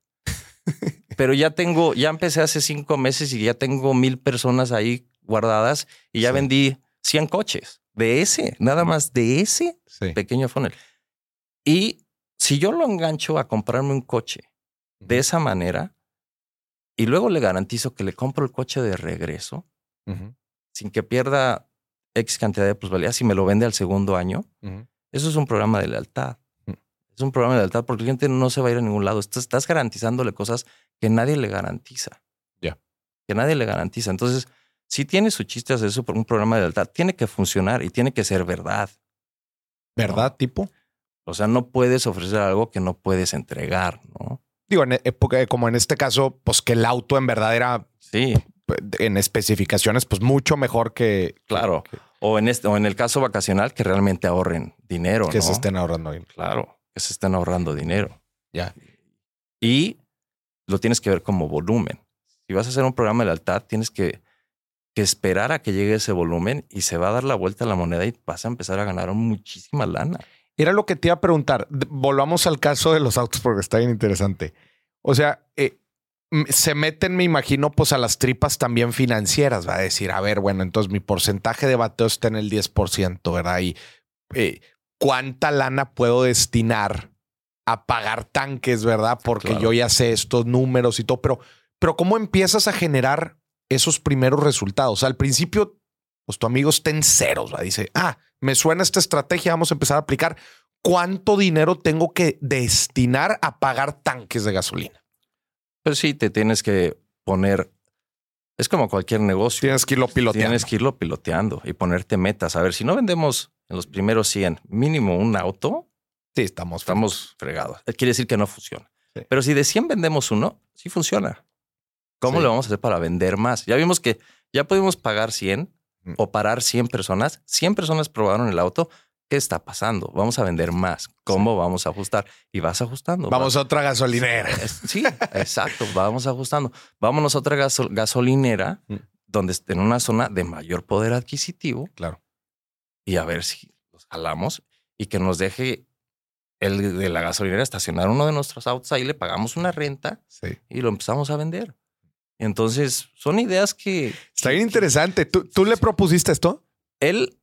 [SPEAKER 1] Pero ya tengo, ya empecé hace cinco meses y ya tengo mil personas ahí guardadas y ya
[SPEAKER 2] Sí.
[SPEAKER 1] vendí 100 coches de ese, nada más de ese
[SPEAKER 2] Sí.
[SPEAKER 1] pequeño funnel. Y si yo lo engancho a comprarme un coche de esa manera y luego le garantizo que le compro el coche de regreso sin que pierda X cantidad de plusvalía si me lo vende al segundo año, eso es un programa de lealtad.
[SPEAKER 2] Mm.
[SPEAKER 1] Es un programa de lealtad porque el cliente no se va a ir a ningún lado. Estás, estás garantizándole cosas que nadie le garantiza.
[SPEAKER 2] Ya.
[SPEAKER 1] Que nadie le garantiza. Entonces, si tiene su chiste hacer eso por un programa de lealtad, tiene que funcionar y tiene que ser verdad.
[SPEAKER 2] ¿Verdad, tipo?
[SPEAKER 1] O sea, no puedes ofrecer algo que no puedes entregar, ¿no?
[SPEAKER 2] Digo, en época, como en este caso, pues que el auto en verdad era
[SPEAKER 1] Sí,
[SPEAKER 2] en especificaciones, pues mucho mejor que...
[SPEAKER 1] claro. O en este, o en el caso vacacional, que realmente ahorren dinero.
[SPEAKER 2] Que
[SPEAKER 1] ¿no?
[SPEAKER 2] se estén ahorrando ahí.
[SPEAKER 1] Claro, que se estén ahorrando dinero.
[SPEAKER 2] Ya.
[SPEAKER 1] Y lo tienes que ver como volumen. Si vas a hacer un programa de lealtad, tienes que, que esperar a que llegue ese volumen y se va a dar la vuelta a la moneda y vas a empezar a ganar muchísima lana.
[SPEAKER 2] Era lo que te iba a preguntar. Volvamos al caso de los autos porque está bien interesante. O sea, eh, se meten, me imagino, pues a las tripas también financieras. Va a decir, a ver, bueno, entonces mi porcentaje de bateo está en el 10%, ¿verdad? Y eh, cuánta lana puedo destinar a pagar tanques, ¿verdad? Porque
[SPEAKER 1] Claro.
[SPEAKER 2] yo ya sé estos números y todo, pero, pero ¿cómo empiezas a generar esos primeros resultados? al principio, pues tu amigo está en ceros, ¿va? Dice, ah, me suena esta estrategia, vamos a empezar a aplicar. ¿Cuánto dinero tengo que destinar a pagar tanques de gasolina?
[SPEAKER 1] Pero sí, te tienes que poner. Es como cualquier negocio.
[SPEAKER 2] Tienes que irlo piloteando.
[SPEAKER 1] Tienes que irlo piloteando y ponerte metas. A ver, si no vendemos en los primeros 100 mínimo un auto,
[SPEAKER 2] Sí, estamos.
[SPEAKER 1] estamos fregados. Quiere decir que no funciona.
[SPEAKER 2] Sí.
[SPEAKER 1] Pero si de 100 vendemos uno, sí funciona. ¿Cómo
[SPEAKER 2] Sí.
[SPEAKER 1] le vamos a hacer para vender más? Ya vimos que ya pudimos pagar 100
[SPEAKER 2] Mm.
[SPEAKER 1] o parar 100 personas. 100 personas probaron el auto. ¿Qué está pasando? Vamos a vender más. ¿Cómo vamos a ajustar? Y vas ajustando.
[SPEAKER 2] Vamos a otra gasolinera.
[SPEAKER 1] Sí, exacto. Vamos ajustando. Vámonos a otra gaso- gasolinera
[SPEAKER 2] Mm.
[SPEAKER 1] donde esté en una zona de mayor poder adquisitivo
[SPEAKER 2] Claro.
[SPEAKER 1] y a ver si los jalamos y que nos deje el de la gasolinera estacionar uno de nuestros autos. Ahí le pagamos una renta
[SPEAKER 2] Sí.
[SPEAKER 1] y lo empezamos a vender. Entonces, son ideas que
[SPEAKER 2] Está bien interesante. ¿Tú, tú le propusiste esto?
[SPEAKER 1] él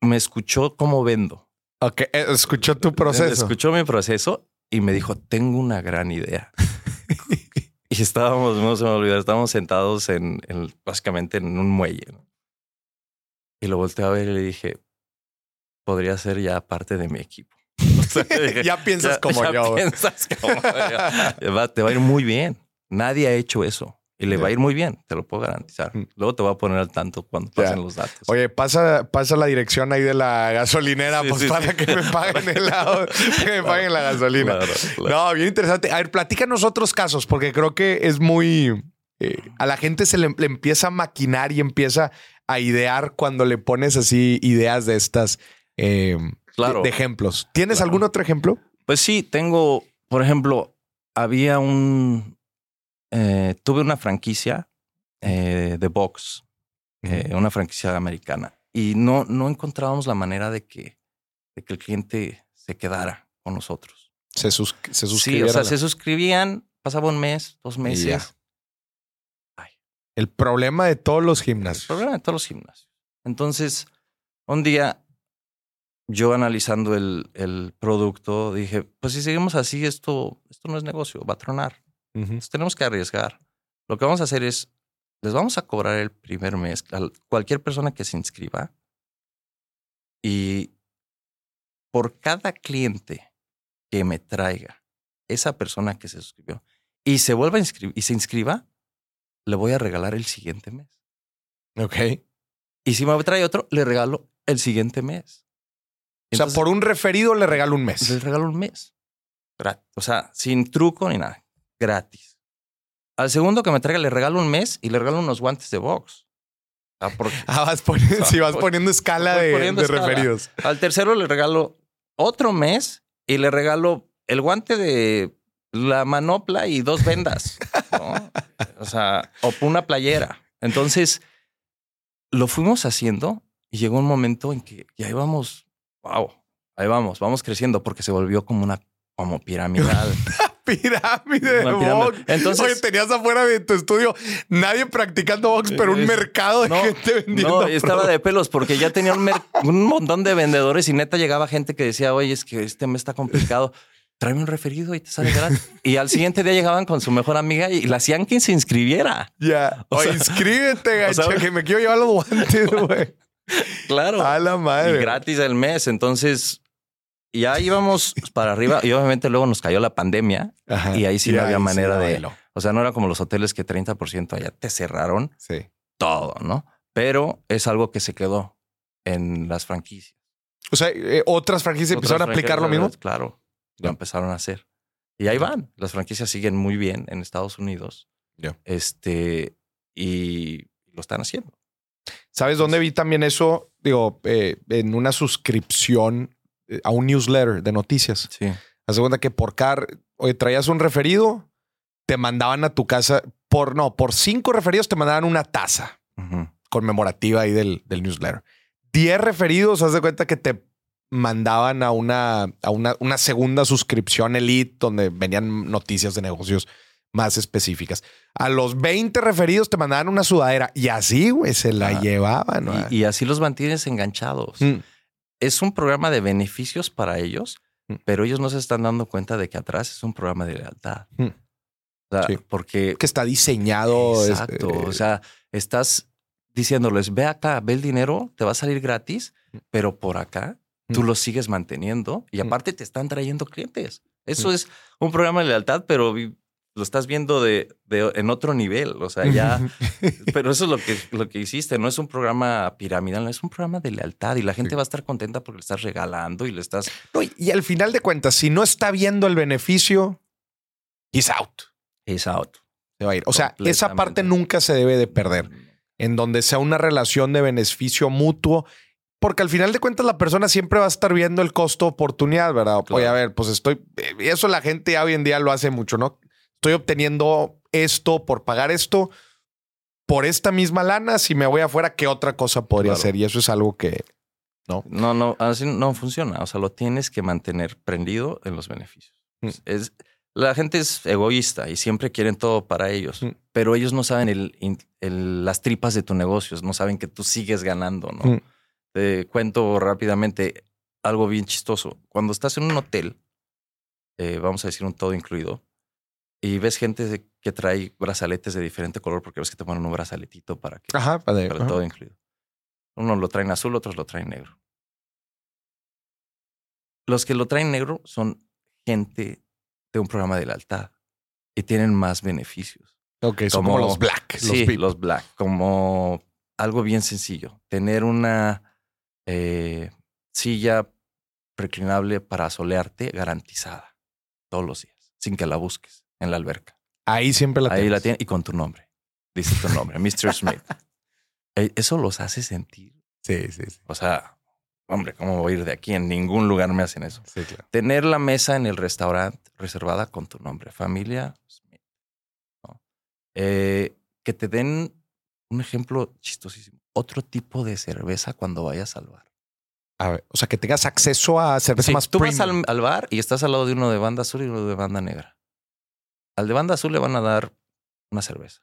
[SPEAKER 1] me escuchó cómo vendo.
[SPEAKER 2] Ok, eh, escuchó tu proceso.
[SPEAKER 1] Escuchó mi proceso y me dijo, tengo una gran idea. y estábamos, no se me olvidar, estábamos sentados en, en- básicamente en un muelle. ¿no? Y lo volteé a ver y le dije, podría ser ya parte de mi equipo. O sea, dije,
[SPEAKER 2] ya piensas
[SPEAKER 1] "Ya-
[SPEAKER 2] como
[SPEAKER 1] ya
[SPEAKER 2] yo.
[SPEAKER 1] piensas como yo. Te va a ir muy bien. Nadie ha hecho eso. Y le va a ir muy bien, te lo puedo garantizar.
[SPEAKER 2] Mm.
[SPEAKER 1] Luego te voy a poner al tanto cuando pasen los datos.
[SPEAKER 2] Oye, pasa, pasa la dirección ahí de la gasolinera,
[SPEAKER 1] Sí,
[SPEAKER 2] pues
[SPEAKER 1] sí,
[SPEAKER 2] para
[SPEAKER 1] sí.
[SPEAKER 2] que me paguen el auto, que me paguen la gasolina.
[SPEAKER 1] Claro, claro.
[SPEAKER 2] No, bien interesante. A ver, platícanos otros casos, porque creo que es muy. eh, a la gente se le, le empieza a maquinar y empieza a idear cuando le pones así ideas de estas eh,
[SPEAKER 1] Claro.
[SPEAKER 2] de, de ejemplos. ¿Tienes
[SPEAKER 1] Claro.
[SPEAKER 2] algún otro ejemplo?
[SPEAKER 1] Pues sí, tengo, por ejemplo, había un, eh, tuve una franquicia eh, de box, eh, una franquicia americana, y no, no encontrábamos la manera de que, de que el cliente se quedara con nosotros.
[SPEAKER 2] Se, sus, se
[SPEAKER 1] Sí, o sea, se suscribían, pasaba un mes, dos meses.
[SPEAKER 2] El problema de todos los
[SPEAKER 1] El
[SPEAKER 2] gimnasios.
[SPEAKER 1] problema de todos los gimnasios. Entonces, un día, yo analizando el, el producto, dije, pues si seguimos así, esto, esto no es negocio, va a tronar. Entonces, tenemos que arriesgar. Lo que vamos a hacer es, les vamos a cobrar el primer mes a cualquier persona que se inscriba y por cada cliente que me traiga esa persona que se suscribió y se vuelva a inscribir y se inscriba, le voy a regalar el siguiente mes.
[SPEAKER 2] Ok.
[SPEAKER 1] Y si me trae otro, le regalo el siguiente mes.
[SPEAKER 2] O sea, por un referido le regalo un mes.
[SPEAKER 1] Les regalo un mes. O sea, sin truco ni nada. Gratis. Al segundo que me traiga, le regalo un mes y le regalo unos guantes de box. Ah, porque-
[SPEAKER 2] Ah, vas poniendo, sí, vas poniendo escala de,
[SPEAKER 1] poniendo
[SPEAKER 2] de
[SPEAKER 1] escala.
[SPEAKER 2] referidos.
[SPEAKER 1] Al tercero le regalo otro mes y le regalo el guante de la manopla y dos vendas. ¿no? O sea, o una playera. Entonces, lo fuimos haciendo y llegó un momento en que ya íbamos, wow, ahí vamos, vamos creciendo porque se volvió como una como piramidal.
[SPEAKER 2] Pirámide de
[SPEAKER 1] pirámide.
[SPEAKER 2] box.
[SPEAKER 1] Entonces-
[SPEAKER 2] Oye, tenías afuera de tu estudio nadie practicando box, pero un
[SPEAKER 1] Es-
[SPEAKER 2] mercado de
[SPEAKER 1] no,
[SPEAKER 2] gente vendiendo.
[SPEAKER 1] No, estaba
[SPEAKER 2] productos.
[SPEAKER 1] de pelos porque ya tenía un, montón de vendedores y neta llegaba gente que decía, oye, es que este mes está complicado. Tráeme un referido y te sale gratis. Y al siguiente día llegaban con su mejor amiga y la hacían que se inscribiera.
[SPEAKER 2] Ya.
[SPEAKER 1] O
[SPEAKER 2] Oye,
[SPEAKER 1] sea-
[SPEAKER 2] inscríbete, gacha,
[SPEAKER 1] o sea-
[SPEAKER 2] que me quiero llevar los guantes, güey.
[SPEAKER 1] Claro.
[SPEAKER 2] A la
[SPEAKER 1] y
[SPEAKER 2] madre.
[SPEAKER 1] gratis el mes. Entonces ya íbamos para arriba y obviamente luego nos cayó la pandemia.
[SPEAKER 2] Ajá.
[SPEAKER 1] y ahí sí no había manera de-. O sea, no era como los hoteles que 30% allá te cerraron
[SPEAKER 2] Sí.
[SPEAKER 1] todo, ¿no? Pero es algo que se quedó en las franquicias.
[SPEAKER 2] O sea, eh, otras franquicias empezaron a aplicar lo mismo.
[SPEAKER 1] Claro, lo empezaron a hacer. Y ahí van. Las franquicias siguen muy bien en Estados Unidos. Este, y lo están haciendo.
[SPEAKER 2] ¿Sabes dónde vi también eso? digo, eh, en una suscripción a un newsletter de noticias.
[SPEAKER 1] Sí.
[SPEAKER 2] Haz de cuenta que por cada, oye, traías un referido, te mandaban a tu casa, por no, por cinco referidos te mandaban una taza conmemorativa ahí del, del newsletter. Diez referidos, haz de cuenta que te mandaban a una, a una, una segunda suscripción elite donde venían noticias de negocios más específicas. A los 20 referidos te mandaban una sudadera y así, güey, se la
[SPEAKER 1] Ah,
[SPEAKER 2] llevaban. ¿no?
[SPEAKER 1] Y, y así los mantienes enganchados.
[SPEAKER 2] Mm,
[SPEAKER 1] Es un programa de beneficios para ellos,
[SPEAKER 2] Mm.
[SPEAKER 1] pero ellos no se están dando cuenta de que atrás es un programa de lealtad.
[SPEAKER 2] Mm.
[SPEAKER 1] O sea,
[SPEAKER 2] Sí.
[SPEAKER 1] porque
[SPEAKER 2] que está diseñado. es-
[SPEAKER 1] Exacto.
[SPEAKER 2] eh,
[SPEAKER 1] o sea, estás diciéndoles, ve acá, ve el dinero, te va a salir gratis, pero por acá tú
[SPEAKER 2] Mm.
[SPEAKER 1] lo sigues manteniendo y
[SPEAKER 2] Mm.
[SPEAKER 1] aparte te están trayendo clientes. Eso
[SPEAKER 2] Mm.
[SPEAKER 1] es un programa de lealtad, pero lo estás viendo de, de- en otro nivel. O sea, ya, pero eso es lo que, lo que hiciste. No es un programa piramidal, no es un programa de lealtad y la gente
[SPEAKER 2] Sí.
[SPEAKER 1] va a estar contenta porque le estás regalando y le estás.
[SPEAKER 2] No, y- y al final de cuentas, si no está viendo el beneficio, he's out.
[SPEAKER 1] Es out.
[SPEAKER 2] Se va a ir. O sea, esa parte nunca se debe de perder. En donde sea una relación de beneficio mutuo. Porque al final de cuentas la persona siempre va a estar viendo el costo oportunidad, ¿verdad? Oye,
[SPEAKER 1] Claro.
[SPEAKER 2] a ver, pues estoy... eh, Eso la gente ya hoy en día lo hace mucho, ¿no? Estoy obteniendo esto por pagar esto. Por esta misma lana, si me voy afuera, ¿qué otra cosa podría
[SPEAKER 1] Claro.
[SPEAKER 2] hacer? Y eso es algo que...
[SPEAKER 1] No, no, así no funciona. O sea, lo tienes que mantener prendido en los beneficios.
[SPEAKER 2] Mm.
[SPEAKER 1] Es, la gente es egoísta y siempre quieren todo para ellos,
[SPEAKER 2] Mm.
[SPEAKER 1] pero ellos no saben el- in- el- las tripas de tu negocio, no saben que tú sigues ganando, ¿no?
[SPEAKER 2] Mm.
[SPEAKER 1] Te cuento rápidamente algo bien chistoso. Cuando estás en un hotel, eh, vamos a decir un todo incluido, y ves gente que trae brazaletes de diferente color porque ves que te ponen un brazaletito para que
[SPEAKER 2] Ajá, padre,
[SPEAKER 1] para
[SPEAKER 2] ajá.
[SPEAKER 1] todo incluido. Unos lo traen azul, otros lo traen negro. Los que lo traen negro son gente de un programa de lealtad y tienen más beneficios.
[SPEAKER 2] Ok, son como, los black. los
[SPEAKER 1] sí, los black, como algo bien sencillo. Tener una eh, silla reclinable para solearte garantizada todos los días, sin que la busques en la alberca.
[SPEAKER 2] Ahí siempre la
[SPEAKER 1] Ahí la
[SPEAKER 2] tienes.
[SPEAKER 1] tiene y con tu nombre. Dice tu nombre, Mr. Smith. Eso los hace sentir
[SPEAKER 2] Sí, sí, sí.
[SPEAKER 1] o sea, hombre, ¿cómo voy a ir de aquí? En ningún lugar me hacen eso.
[SPEAKER 2] Sí, claro.
[SPEAKER 1] Tener la mesa en el restaurante reservada con tu nombre, familia Smith. ¿no? Eh, que te den un ejemplo chistosísimo. Otro tipo de cerveza cuando vayas al bar.
[SPEAKER 2] A ver, o sea, que tengas acceso a cerveza
[SPEAKER 1] Sí,
[SPEAKER 2] más
[SPEAKER 1] tú vas
[SPEAKER 2] premium.
[SPEAKER 1] al, al bar y estás al lado de uno de banda azul y uno de banda negra. Al de banda azul le van a dar una cerveza.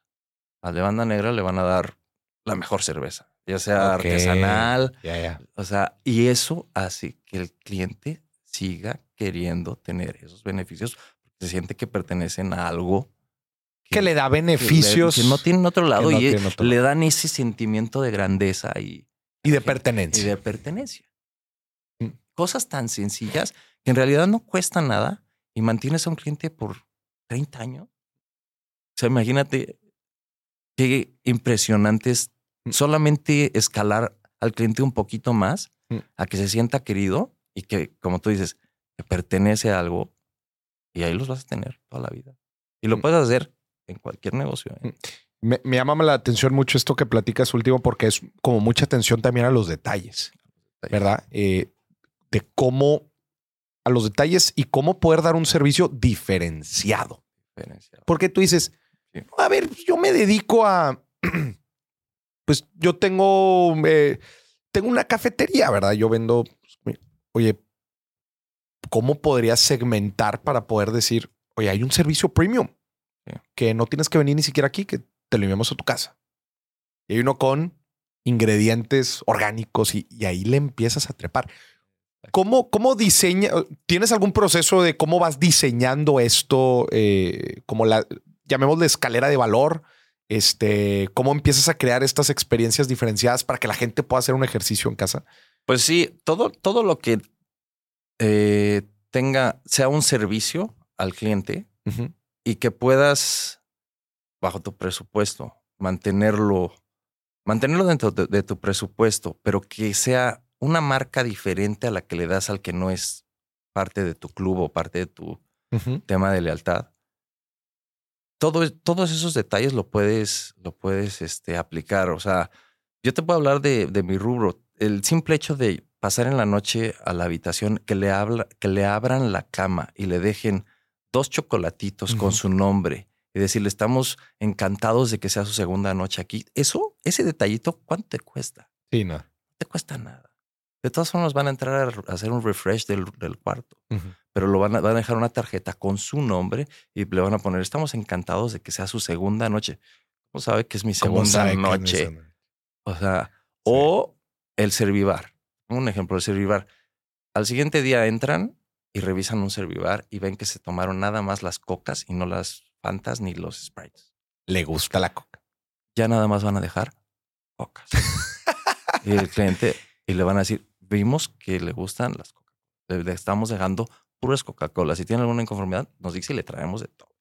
[SPEAKER 1] Al de banda negra le van a dar la mejor cerveza, ya sea artesanal,
[SPEAKER 2] Ya, ya.
[SPEAKER 1] O sea, y eso hace que el cliente siga queriendo tener esos beneficios porque se siente que pertenecen a algo
[SPEAKER 2] Que le da
[SPEAKER 1] que le-
[SPEAKER 2] beneficios
[SPEAKER 1] que no tienen otro lado
[SPEAKER 2] no
[SPEAKER 1] y
[SPEAKER 2] otro
[SPEAKER 1] le dan ese sentimiento de grandeza y,
[SPEAKER 2] y de
[SPEAKER 1] y
[SPEAKER 2] pertenencia.
[SPEAKER 1] de pertenencia.
[SPEAKER 2] Mm.
[SPEAKER 1] Cosas tan sencillas que en realidad no cuestan nada y mantienes a un cliente por 30 años. O sea, imagínate qué impresionante es
[SPEAKER 2] Mm.
[SPEAKER 1] solamente escalar al cliente un poquito más
[SPEAKER 2] Mm.
[SPEAKER 1] a que se sienta querido y que, como tú dices, que pertenece a algo y ahí los vas a tener toda la vida. Y lo
[SPEAKER 2] Mm.
[SPEAKER 1] puedes hacer en cualquier negocio. ¿eh?
[SPEAKER 2] Me, me llama la atención mucho esto que platicas último porque es como mucha atención también a los detalles, ¿verdad? Eh, de cómo a los detalles y cómo poder dar un servicio diferenciado.
[SPEAKER 1] Diferenciado.
[SPEAKER 2] Porque tú dices,
[SPEAKER 1] Sí.
[SPEAKER 2] a ver, yo me dedico a, pues yo tengo, eh, tengo una cafetería, ¿verdad? Yo vendo, pues, oye, ¿cómo podrías segmentar para poder decir, oye, hay un servicio premium
[SPEAKER 1] Sí.
[SPEAKER 2] que no tienes que venir ni siquiera aquí, que te lo enviamos a tu casa? Y hay uno con ingredientes orgánicos y, y ahí le empiezas a trepar. ¿Cómo, cómo diseña? ¿Tienes algún proceso de cómo vas diseñando esto? eh, como la, llamémosle escalera de valor. Este, ¿cómo empiezas a crear estas experiencias diferenciadas para que la gente pueda hacer un ejercicio en casa?
[SPEAKER 1] Pues sí, todo, todo lo que eh, tenga, sea un servicio al cliente y que puedas, bajo tu presupuesto, mantenerlo, mantenerlo dentro de, de tu presupuesto, pero que sea una marca diferente a la que le das al que no es parte de tu club o parte de tu tema de lealtad. Todo, todos esos detalles lo puedes, lo puedes este, aplicar. O sea, yo te puedo hablar de, de mi rubro. el simple hecho de pasar en la noche a la habitación, que le, habla, que le abran la cama y le dejen dos chocolatitos con su nombre y decirle, estamos encantados de que sea su segunda noche aquí. Eso, ese detallito, ¿cuánto te cuesta?
[SPEAKER 2] Sí, no.
[SPEAKER 1] No te cuesta nada. De todas formas van a entrar a hacer un refresh del, del cuarto, pero lo van a, van a dejar una tarjeta con su nombre y le van a poner, estamos encantados de que sea su segunda noche. ¿Cómo sabe que es mi
[SPEAKER 2] ¿Cómo
[SPEAKER 1] segunda noche? O sea,
[SPEAKER 2] Sí.
[SPEAKER 1] o el servivar. Un ejemplo, el servivar. Al siguiente día entran y revisan un servivar y ven que se tomaron nada más las cocas y no las fantas ni los sprites.
[SPEAKER 2] Le gusta la coca.
[SPEAKER 1] Ya nada más van a dejar cocas. y el cliente, y le van a decir, vimos que le gustan las cocas. Le, le estamos dejando puras Coca-Cola. Si tiene alguna inconformidad, nos dice y le traemos de todo.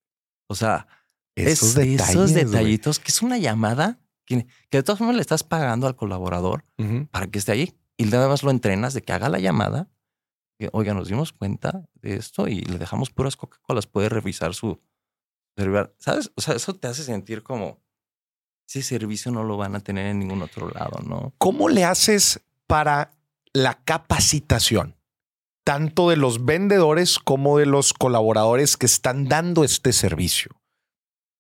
[SPEAKER 1] O sea,
[SPEAKER 2] Esos
[SPEAKER 1] es-
[SPEAKER 2] detalles.
[SPEAKER 1] esos detallitos, que es una llamada que, que de todas formas le estás pagando al colaborador
[SPEAKER 2] Ujú.
[SPEAKER 1] para que esté ahí y nada más lo entrenas de que haga la llamada. Que, Oiga, nos dimos cuenta de esto y le dejamos puras Coca-Colas. Puede revisar su. ¿Sabes? O sea, eso te hace sentir como ese servicio no lo van a tener en ningún otro lado, ¿no?
[SPEAKER 2] ¿Cómo le haces para la capacitación? Tanto de los vendedores como de los colaboradores que están dando este servicio.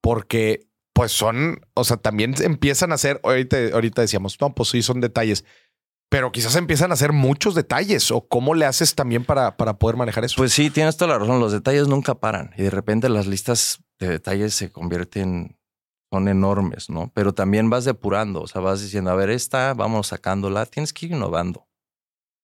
[SPEAKER 2] Porque pues son, o sea, también empiezan a hacer, ahorita, decíamos, no, pues sí, son detalles, pero quizás empiezan a hacer muchos detalles o cómo le haces también para, para poder manejar eso.
[SPEAKER 1] Pues sí, tienes toda la razón. Los detalles nunca paran y de repente las listas de detalles se convierten, son enormes, ¿no? Pero también vas depurando, o sea, vas diciendo, a ver, esta, vamos sacándola, tienes que ir innovando.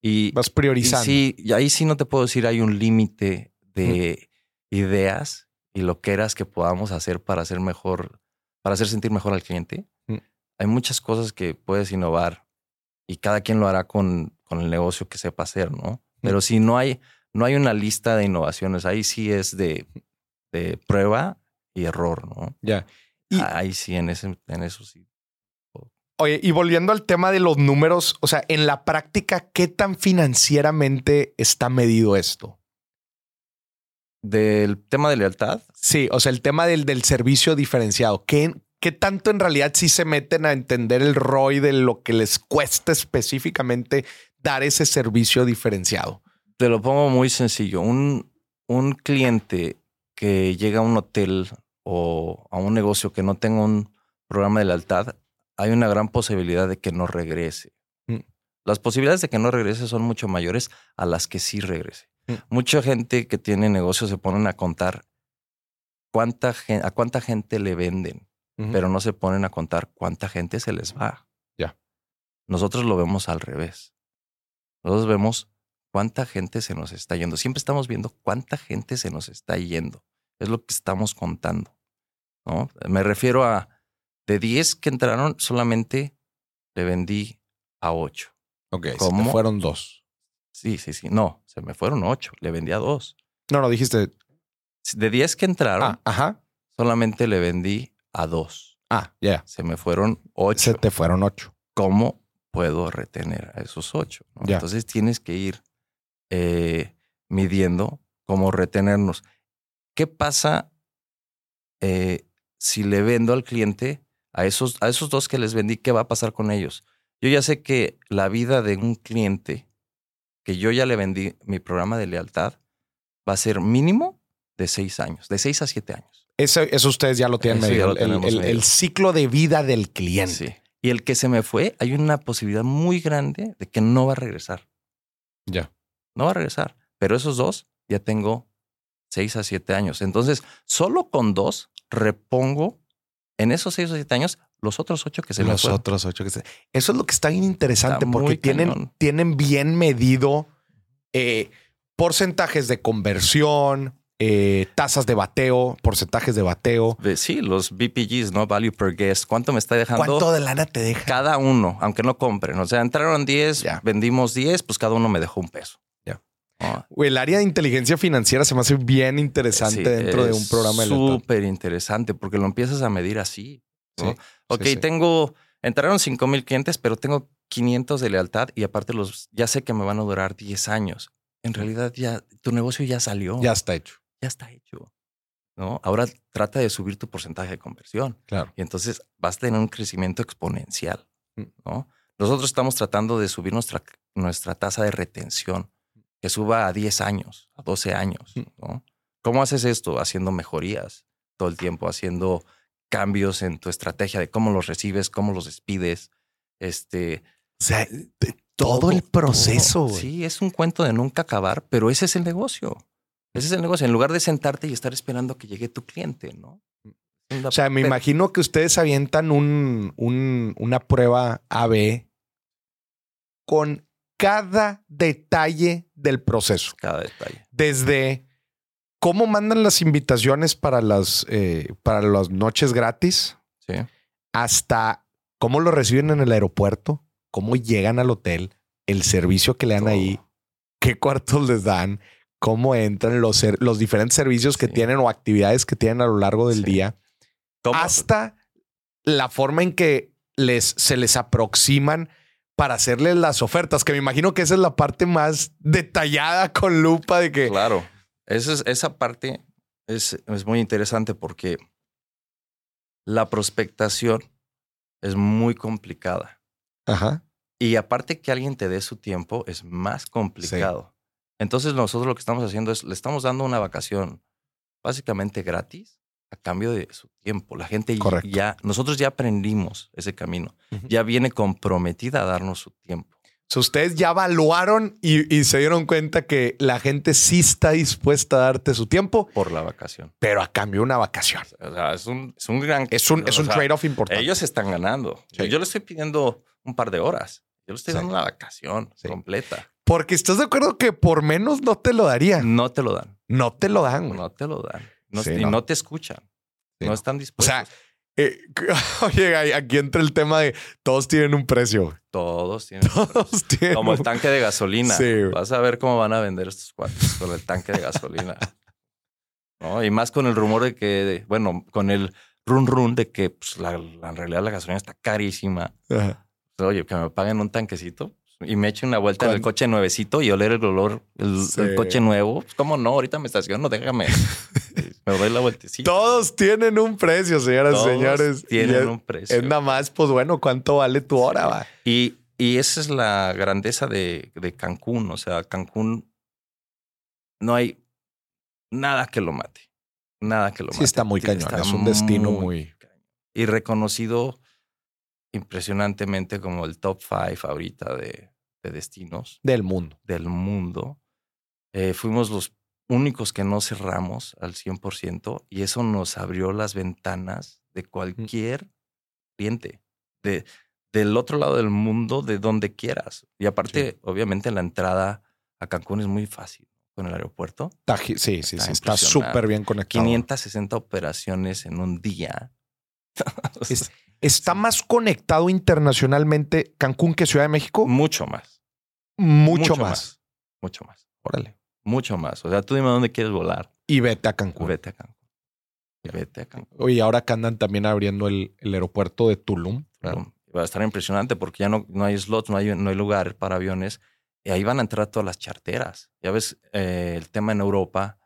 [SPEAKER 1] Y,
[SPEAKER 2] vas
[SPEAKER 1] y
[SPEAKER 2] priorizando.
[SPEAKER 1] sí, y ahí sí no te puedo decir, hay un límite de ideas y lo que eras que podamos hacer para hacer mejor, para hacer sentir mejor al cliente.
[SPEAKER 2] Mm.
[SPEAKER 1] Hay muchas cosas que puedes innovar y cada quien lo hará con, con el negocio que sepa hacer, ¿no? Pero si no hay, no hay una lista de innovaciones, ahí sí es de, de prueba y error, ¿no?
[SPEAKER 2] Ya. Y-
[SPEAKER 1] Ahí sí, en, ese, en eso sí.
[SPEAKER 2] Oye, y volviendo al tema de los números, o sea, en la práctica, ¿qué tan financieramente está medido esto?
[SPEAKER 1] Del tema de lealtad,
[SPEAKER 2] Sí, o sea, el tema del, del servicio diferenciado. ¿Qué, ¿Qué tanto en realidad sí se meten a entender el ROI de lo que les cuesta específicamente dar ese servicio diferenciado?
[SPEAKER 1] te lo pongo muy sencillo. Un, un cliente que llega a un hotel o a un negocio que no tenga un programa de lealtad, hay una gran posibilidad de que no regrese.
[SPEAKER 2] Mm.
[SPEAKER 1] Las posibilidades de que no regrese son mucho mayores a las que sí regrese.
[SPEAKER 2] Mm.
[SPEAKER 1] Mucha gente que tiene negocios se ponen a contar cuánta a cuánta gente le venden, pero no se ponen a contar cuánta gente se les va.
[SPEAKER 2] Ya.
[SPEAKER 1] Nosotros lo vemos al revés. Nosotros vemos cuánta gente se nos está yendo. Siempre estamos viendo cuánta gente se nos está yendo. Es lo que estamos contando. ¿no? Me refiero a de 10 que entraron, solamente le vendí a 8.
[SPEAKER 2] ok, se te
[SPEAKER 1] ¿Cómo?
[SPEAKER 2] fueron dos.
[SPEAKER 1] Sí, sí, sí. No, se me fueron 8. Le vendí a 2.
[SPEAKER 2] No, no, dijiste.
[SPEAKER 1] De 10 que entraron,
[SPEAKER 2] Ah, ajá.
[SPEAKER 1] solamente le vendí a 2.
[SPEAKER 2] Ah, ya.
[SPEAKER 1] Se me fueron 8.
[SPEAKER 2] Se te fueron ocho.
[SPEAKER 1] ¿Cómo puedo retener a esos 8?
[SPEAKER 2] Ya.
[SPEAKER 1] Entonces tienes que ir eh, midiendo cómo retenernos. ¿Qué pasa eh, si le vendo al cliente a esos, a esos dos que les vendí? ¿Qué va a pasar con ellos? Yo ya sé que la vida de un cliente que yo ya le vendí mi programa de lealtad va a ser mínimo de seis años, de seis a siete años.
[SPEAKER 2] Eso, eso ustedes ya lo tienen
[SPEAKER 1] Eso ya lo
[SPEAKER 2] el, el- el ciclo de vida del cliente.
[SPEAKER 1] Sí. Y el que se me fue, hay una posibilidad muy grande de que no va a regresar.
[SPEAKER 2] Ya.
[SPEAKER 1] No va a regresar. Pero esos dos ya tengo seis a siete años. Entonces, solo con dos repongo en esos seis o siete años los otros ocho que se me
[SPEAKER 2] Los
[SPEAKER 1] fueron.
[SPEAKER 2] otros ocho que se... Eso es lo que está bien interesante
[SPEAKER 1] Está
[SPEAKER 2] porque tienen, tienen bien medido eh, porcentajes de conversión, eh, tasas de bateo, porcentajes de bateo.
[SPEAKER 1] Sí, los BPGs, ¿no? Value per guest. ¿Cuánto me está dejando?
[SPEAKER 2] ¿Cuánto de lana te deja?
[SPEAKER 1] Cada uno, aunque no compren. O sea, entraron 10,
[SPEAKER 2] Ya.
[SPEAKER 1] vendimos 10, pues cada uno me dejó un peso.
[SPEAKER 2] Ya.
[SPEAKER 1] Ah,
[SPEAKER 2] El área de inteligencia financiera se me hace bien interesante
[SPEAKER 1] sí,
[SPEAKER 2] dentro de un programa de.
[SPEAKER 1] Súper interesante porque lo empiezas a medir así. ¿no?
[SPEAKER 2] Sí,
[SPEAKER 1] Ok,
[SPEAKER 2] sí,
[SPEAKER 1] tengo, entraron 5 mil clientes, pero tengo 500 de lealtad y aparte los, ya sé que me van a durar 10 años. En realidad ya, tu negocio ya salió,
[SPEAKER 2] Ya
[SPEAKER 1] ya,
[SPEAKER 2] está hecho.
[SPEAKER 1] está hecho. ¿no? Ahora trata de subir tu porcentaje de conversión
[SPEAKER 2] Claro.
[SPEAKER 1] y entonces vas a tener un crecimiento exponencial.
[SPEAKER 2] Mm.
[SPEAKER 1] ¿no? Nosotros estamos tratando de subir nuestra, nuestra tasa de retención, que suba a 10 años, a 12 años.
[SPEAKER 2] Mm.
[SPEAKER 1] ¿no? ¿Cómo haces esto? Haciendo mejorías todo el tiempo, haciendo cambios en tu estrategia de cómo los recibes, cómo los despides. Este,
[SPEAKER 2] O sea, de- todo, el proceso.
[SPEAKER 1] todo. Sí, es un cuento de nunca acabar, pero ese es el negocio. Ese es el negocio. En lugar de sentarte y estar esperando que llegue tu cliente, ¿no?
[SPEAKER 2] O sea, me imagino que ustedes avientan un, un- una prueba AB con cada detalle del proceso.
[SPEAKER 1] Cada detalle.
[SPEAKER 2] Desde cómo mandan las invitaciones para las, eh, para las noches gratis
[SPEAKER 1] Sí.
[SPEAKER 2] hasta cómo lo reciben en el aeropuerto, cómo llegan al hotel, el servicio que le dan
[SPEAKER 1] Todo.
[SPEAKER 2] ahí, qué cuartos les dan, cómo entran los, los diferentes servicios que
[SPEAKER 1] Sí.
[SPEAKER 2] tienen o actividades que tienen a lo largo del
[SPEAKER 1] Sí.
[SPEAKER 2] día hasta la forma en que les, se les aproximan para hacerles las ofertas, que me imagino que esa es la parte más detallada con lupa de que...
[SPEAKER 1] Claro. Esa, es- esa parte es, es muy interesante porque la prospectación es muy complicada.
[SPEAKER 2] Ajá.
[SPEAKER 1] Y aparte que alguien te dé su tiempo es más complicado. Entonces nosotros lo que estamos haciendo es, le estamos dando una vacación básicamente gratis a cambio de su tiempo. La gente
[SPEAKER 2] Correcto.
[SPEAKER 1] ya, nosotros ya aprendimos ese camino. Ya viene comprometida a darnos su tiempo.
[SPEAKER 2] O sea, ustedes ya evaluaron y, y se dieron cuenta que la gente sí está dispuesta a darte su tiempo,
[SPEAKER 1] por la vacación.
[SPEAKER 2] pero a cambio de una vacación.
[SPEAKER 1] O sea, es un, es un gran...
[SPEAKER 2] Es un, es un trade-off importante.
[SPEAKER 1] Ellos están ganando.
[SPEAKER 2] Sí.
[SPEAKER 1] Yo le estoy pidiendo un par de horas. Yo le estoy
[SPEAKER 2] Sí.
[SPEAKER 1] dando una vacación
[SPEAKER 2] Sí.
[SPEAKER 1] completa.
[SPEAKER 2] Porque estás de acuerdo que por menos no te lo darían.
[SPEAKER 1] No te lo dan.
[SPEAKER 2] No te lo dan.
[SPEAKER 1] No te lo dan. No,
[SPEAKER 2] Sí,
[SPEAKER 1] y
[SPEAKER 2] no.
[SPEAKER 1] no. te escuchan.
[SPEAKER 2] Sí,
[SPEAKER 1] no están
[SPEAKER 2] O
[SPEAKER 1] dispuestos.
[SPEAKER 2] sea, eh, oye, aquí entra el tema de todos tienen un precio.
[SPEAKER 1] todos tienen.
[SPEAKER 2] Todos tienen
[SPEAKER 1] como el
[SPEAKER 2] un-
[SPEAKER 1] tanque de gasolina.
[SPEAKER 2] Sí.
[SPEAKER 1] Vas a ver cómo van a vender estos cuates con el tanque de gasolina. ¿No? Y más con el rumor de que, bueno, con el run run de que pues, la, la- en realidad la gasolina está carísima.
[SPEAKER 2] Ajá.
[SPEAKER 1] Oye, que me paguen un tanquecito y me echen una vuelta en el
[SPEAKER 2] ¿Cuán-
[SPEAKER 1] coche nuevecito y oler el olor, el,
[SPEAKER 2] Sí.
[SPEAKER 1] el coche nuevo. Pues, ¿Cómo no? Ahorita me estaciono, déjame. me doy la vueltecita.
[SPEAKER 2] Todos tienen un precio, señoras y señores. Y
[SPEAKER 1] Tienen
[SPEAKER 2] es,
[SPEAKER 1] un precio.
[SPEAKER 2] es nada más, pues bueno, ¿cuánto vale tu hora? va?
[SPEAKER 1] Y, y esa es la grandeza de, de Cancún. O sea, Cancún no hay nada que lo mate. Nada que lo
[SPEAKER 2] Sí,
[SPEAKER 1] mate.
[SPEAKER 2] está muy cañón.
[SPEAKER 1] Está
[SPEAKER 2] es un destino muy.
[SPEAKER 1] Y reconocido impresionantemente como el top five ahorita de, de destinos
[SPEAKER 2] del mundo.
[SPEAKER 1] del mundo. Eh, fuimos los únicos que no cerramos al 100% y eso nos abrió las ventanas de cualquier cliente, de, del otro lado del mundo, de donde quieras. Y aparte, obviamente, la entrada a Cancún es muy fácil con el aeropuerto.
[SPEAKER 2] Está sí, sí,
[SPEAKER 1] Está
[SPEAKER 2] sí. Está súper bien conectado.
[SPEAKER 1] 560 operaciones en un día.
[SPEAKER 2] Es- Está más conectado internacionalmente Cancún que Ciudad de México.
[SPEAKER 1] mucho más.
[SPEAKER 2] Mucho, más.
[SPEAKER 1] Mucho más.
[SPEAKER 2] Órale.
[SPEAKER 1] Mucho más. O sea, tú dime dónde quieres volar.
[SPEAKER 2] Y vete a Cancún.
[SPEAKER 1] Vete a Cancún. Vete a Cancún.
[SPEAKER 2] Oye, ahora que andan también abriendo el, el aeropuerto de Tulum.
[SPEAKER 1] Claro. Va a estar impresionante porque ya no, no hay slots, no hay, no hay lugar para aviones. Y ahí van a entrar todas las charteras. Ya ves, eh, el tema en Europa,